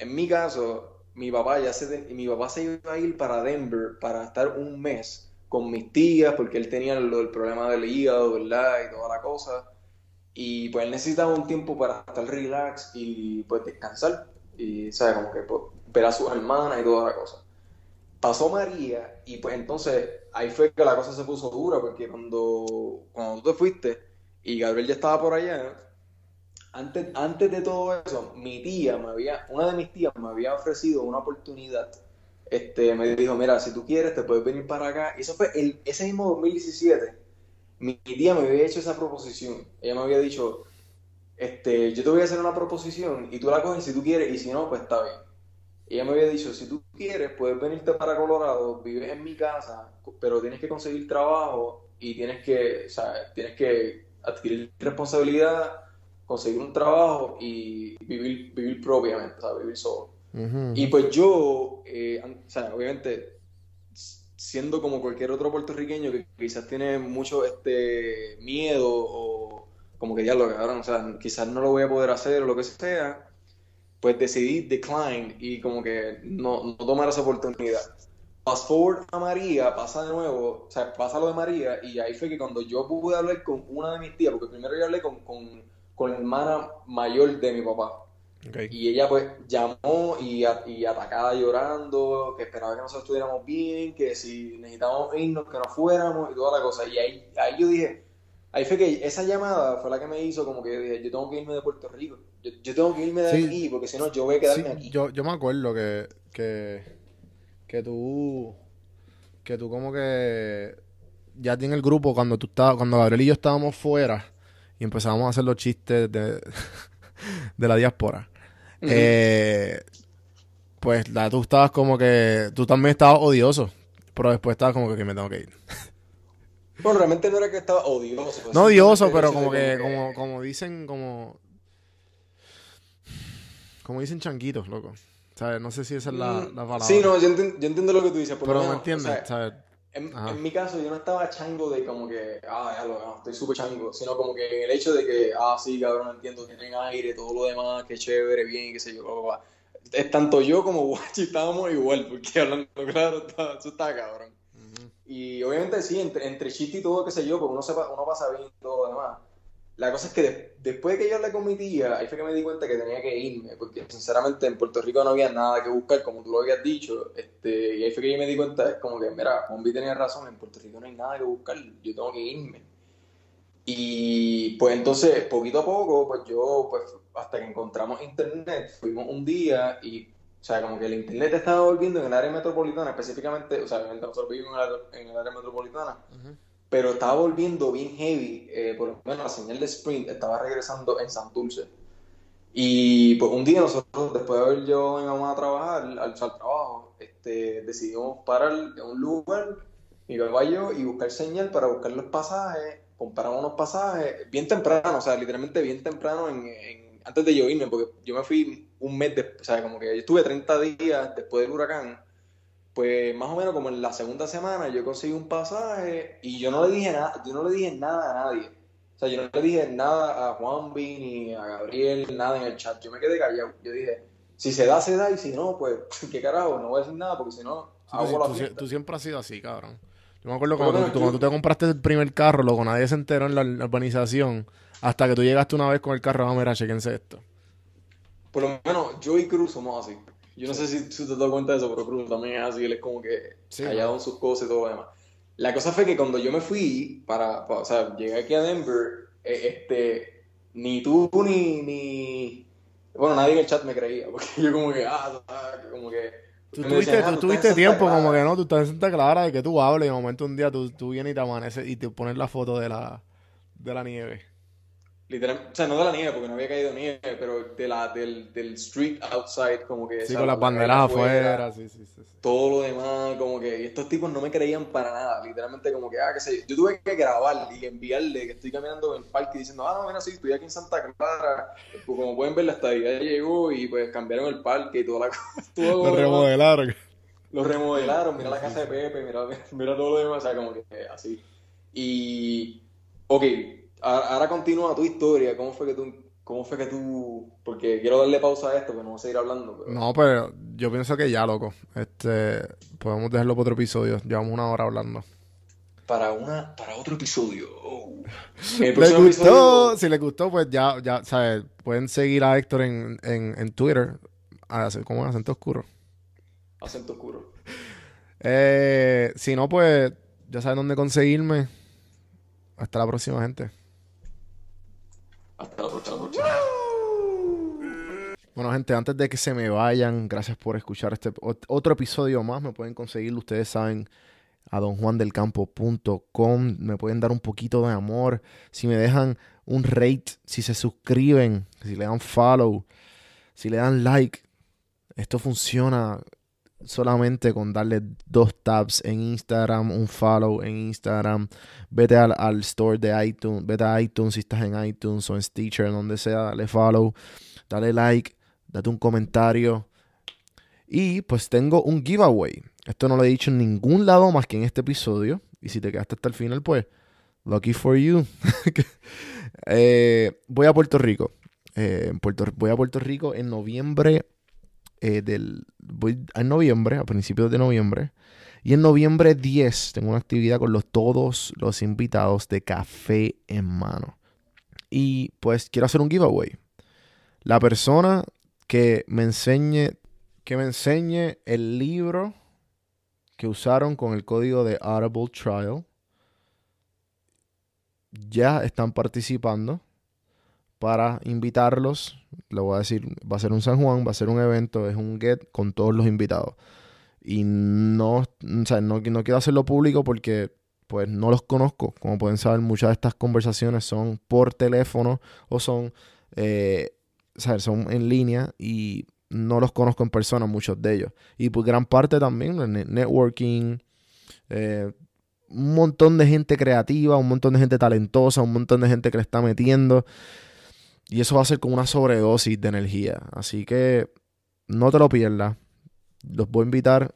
en mi caso, mi papá ya se, mi papá se iba a ir para Denver para estar un mes con mis tías, porque él tenía lo del problema del hígado, ¿verdad? Y toda la cosa. Y pues él necesitaba un tiempo para estar relax y pues descansar. Y, ¿sabes? Como que pues, ver a sus hermanas y toda la cosa. Pasó María y pues entonces ahí fue que la cosa se puso dura porque cuando, cuando tú te fuiste y Gabriel ya estaba por allá, antes, antes de todo eso, mi tía me había, una de mis tías me había ofrecido una oportunidad. Este, me dijo, mira, si tú quieres, te puedes venir para acá. Y eso fue el, ese mismo 2017. Mi tía me había hecho esa proposición. Ella me había dicho, este, yo te voy a hacer una proposición y tú la coges si tú quieres y si no, pues está bien. Ella me había dicho, si tú quieres, puedes venirte para Colorado, vives en mi casa, pero tienes que conseguir trabajo y tienes que, o sea, tienes que adquirir responsabilidad conseguir un trabajo y vivir, vivir propiamente, o sea, vivir solo. Y pues yo, eh, o sea, obviamente, siendo como cualquier otro puertorriqueño que quizás tiene mucho este miedo o como que ya lo agarraron, o sea, quizás no lo voy a poder hacer o lo que sea, pues decidí decline y como que no, no tomar esa oportunidad. Fast forward a María, pasa de nuevo, o sea, pasa lo de María y ahí fue que cuando yo pude hablar con una de mis tías, porque primero yo hablé con, con con la hermana mayor de mi papá. Y ella pues llamó y, y, atacada llorando, que esperaba que nosotros estuviéramos bien, que si necesitábamos irnos, que no fuéramos y toda la cosa. Y ahí, ahí yo dije, ahí fue que esa llamada fue la que me hizo como que yo dije, yo tengo que irme de Puerto Rico. Yo, tengo que irme de aquí porque si no yo voy a quedarme aquí. Yo, yo me acuerdo que, que, que tú, que tú como que ya tienes el grupo cuando tú estabas, cuando Gabriel y yo estábamos fuera y empezamos a hacer los chistes de, de la diáspora. eh, pues la, tú estabas como que. Tú también estabas odioso. Pero después estabas como que, me tengo que ir. Bueno, realmente no era que estaba odioso. Pues, no odioso, pero como que, como, como dicen, como. Como dicen changuitos, loco. ¿Sabes? No sé si esa es la, mm, la palabra. Sí, no, yo, entiendo, yo entiendo lo que tú dices. pero me entiendes, ¿sabes? En, mi caso, yo no estaba chango de como que, ah, ya lo, estoy súper chango, sino como que el hecho de que, ah, sí, cabrón, entiendo, tienen aire, todo lo demás, qué chévere, bien, qué sé yo, Es tanto yo como Guachi estábamos igual, porque hablando claro, eso está cabrón. Y obviamente sí, entre, entre chiste y todo, qué sé yo, porque uno, sepa, uno pasa bien y todo lo demás. La cosa es que después de que yo hablé con mi tía, ahí fue que me di cuenta que tenía que irme, porque sinceramente en Puerto Rico no había nada que buscar, como tú lo habías dicho, este, y ahí fue que yo me di cuenta, es como que, mira, Bombi tenía razón, en Puerto Rico no hay nada que buscar, yo tengo que irme. Y pues entonces, poquito a poco, pues yo, pues hasta que encontramos internet, fuimos un día y, o sea, como que el internet estaba volviendo en el área metropolitana, específicamente, o sea, nosotros vivimos en el, área metropolitana pero estaba volviendo bien heavy, eh, por lo menos la señal de sprint estaba regresando en Santurce. Y pues un día nosotros, después de haber yo a trabajar, al, trabajo, este, decidimos parar en un lugar, mi papá y y buscar señal para buscar los pasajes, compramos unos pasajes bien temprano, o sea, literalmente bien temprano en, antes de yo irme, porque yo me fui un mes, después, o sea, como que yo estuve 30 días después del huracán, pues más o menos como en la segunda semana yo conseguí un pasaje y yo no le dije nada, yo no le dije nada a nadie. O sea, yo no le dije nada a Juan B ni a Gabriel, nada en el chat. Yo me quedé callado. Yo dije, si se da, se da, y si no, pues, ¿qué carajo? No voy a decir nada porque si no, hago la tú, siempre has sido así, cabrón. Yo me acuerdo cuando, tú, cuando tú te compraste el primer carro, loco, nadie se enteró en la, urbanización hasta que tú llegaste una vez con el carro, vamos a ver, chequense esto. Por lo menos yo y Cruz somos así. Yo no sé si, tú te das cuenta de eso, pero Cruz también es así, él es como que sí, callado en sus cosas y todo lo demás. La cosa fue que cuando yo me fui para, o sea, llegué aquí a Denver, eh, este, ni tú ni, ni, bueno, nadie en el chat me creía, porque yo como que, ah, como que... Tú tuviste, ah, tú tuviste tiempo como que no, tú estás en Santa Clara de que tú hables y de momento un día tú, tú vienes y te amaneces y te pones la foto de la, de la nieve. Literal, o sea, no de la nieve, porque no había caído nieve, pero de la, del, del street outside, como que... Sí, con las banderas afuera, sí, sí, sí, Todo lo demás, como que... Y estos tipos no me creían para nada, literalmente como que, ah, qué sé yo. tuve que grabar y enviarle que estoy caminando en el parque diciendo, ah, no, mira, sí, estoy aquí en Santa Clara. Pues, como pueden ver, la estadía llegó y pues cambiaron el parque y toda la cosa. lo remodelaron. Lo remodelaron, mira la casa de Pepe, mira, mira todo lo demás, o sea, como que así. Y... Ok, ahora continúa tu historia. ¿Cómo fue que tú, cómo fue que tú, porque quiero darle pausa a esto, pero no vamos a seguir hablando. No, pero yo pienso que ya, loco. Este, podemos dejarlo para otro episodio. Llevamos una hora hablando. para una para otro episodio. Oh. gustó, si les gustó, pues ya, ya, ¿sabes? Pueden seguir a Héctor en, en, en Twitter. ¿Cómo es? Acento oscuro. Acento oscuro. Eh, si no, pues ya saben dónde conseguirme. Hasta la próxima, gente. Hasta la próxima. Bueno, gente, antes de que se me vayan, gracias por escuchar este otro episodio más. Me pueden conseguir, ustedes saben, a donjuandelcampo.com. Me pueden dar un poquito de amor. Si me dejan un rate, si se suscriben, si le dan follow, si le dan like. Esto funciona solamente con darle dos tabs en Instagram, un follow en Instagram. Vete al, store de iTunes, vete a iTunes si estás en iTunes o en Stitcher, donde sea, dale follow, dale like, date un comentario. Y pues tengo un giveaway. Esto no lo he dicho en ningún lado más que en este episodio. Y si te quedaste hasta el final, pues, lucky for you. Eh, voy a Puerto Rico. Eh, Puerto, voy a Puerto Rico en noviembre eh, del... Voy en noviembre, a principios de noviembre. Y en noviembre 10 tengo una actividad con los, todos los invitados de Café en Mano. Y pues quiero hacer un giveaway. La persona que me enseñe, que me enseñe el libro que usaron con el código de Audible Trial ya están participando para invitarlos. Le voy a decir, va a ser un San Juan, va a ser un evento, es un get con todos los invitados. Y no, o no, quiero hacerlo público porque pues no los conozco. Como pueden saber, muchas de estas conversaciones son por teléfono o son, eh, son en línea y no los conozco en persona, muchos de ellos. Y pues gran parte también, networking, eh, un montón de gente creativa, un montón de gente talentosa, un montón de gente que le está metiendo. Y eso va a ser como una sobredosis de energía. Así que no te lo pierdas. Los voy a invitar.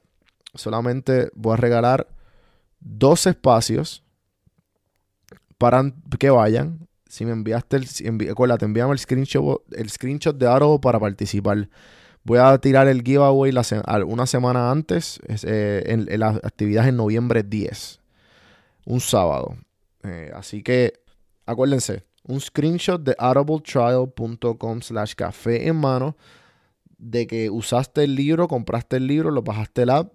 Solamente voy a regalar dos espacios para que vayan. Si me enviaste el. Acuérdate, envíame el screenshot, el screenshot de Aro para participar. Voy a tirar el giveaway una semana antes, eh, en, la actividad en noviembre 10, un sábado. Eh, así que acuérdense, un screenshot de audibletrial.com slash café en mano de que usaste el libro, compraste el libro, lo bajaste el app,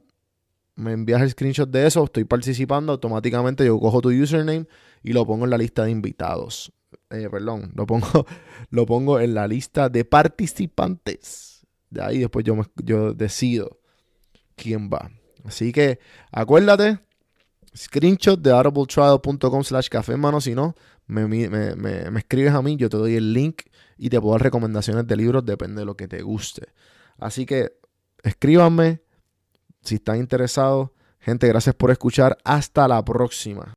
me envías el screenshot de eso, estoy participando, automáticamente yo cojo tu username y lo pongo en la lista de invitados. Eh, perdón, lo pongo, lo pongo en la lista de participantes. De ahí después yo, yo decido quién va. Así que acuérdate, screenshot de audibletrial.com slash café mano. Si no, me, me, escribes a mí, yo te doy el link y te puedo dar recomendaciones de libros, depende de lo que te guste. Así que escríbanme si están interesados. Gente, gracias por escuchar. Hasta la próxima.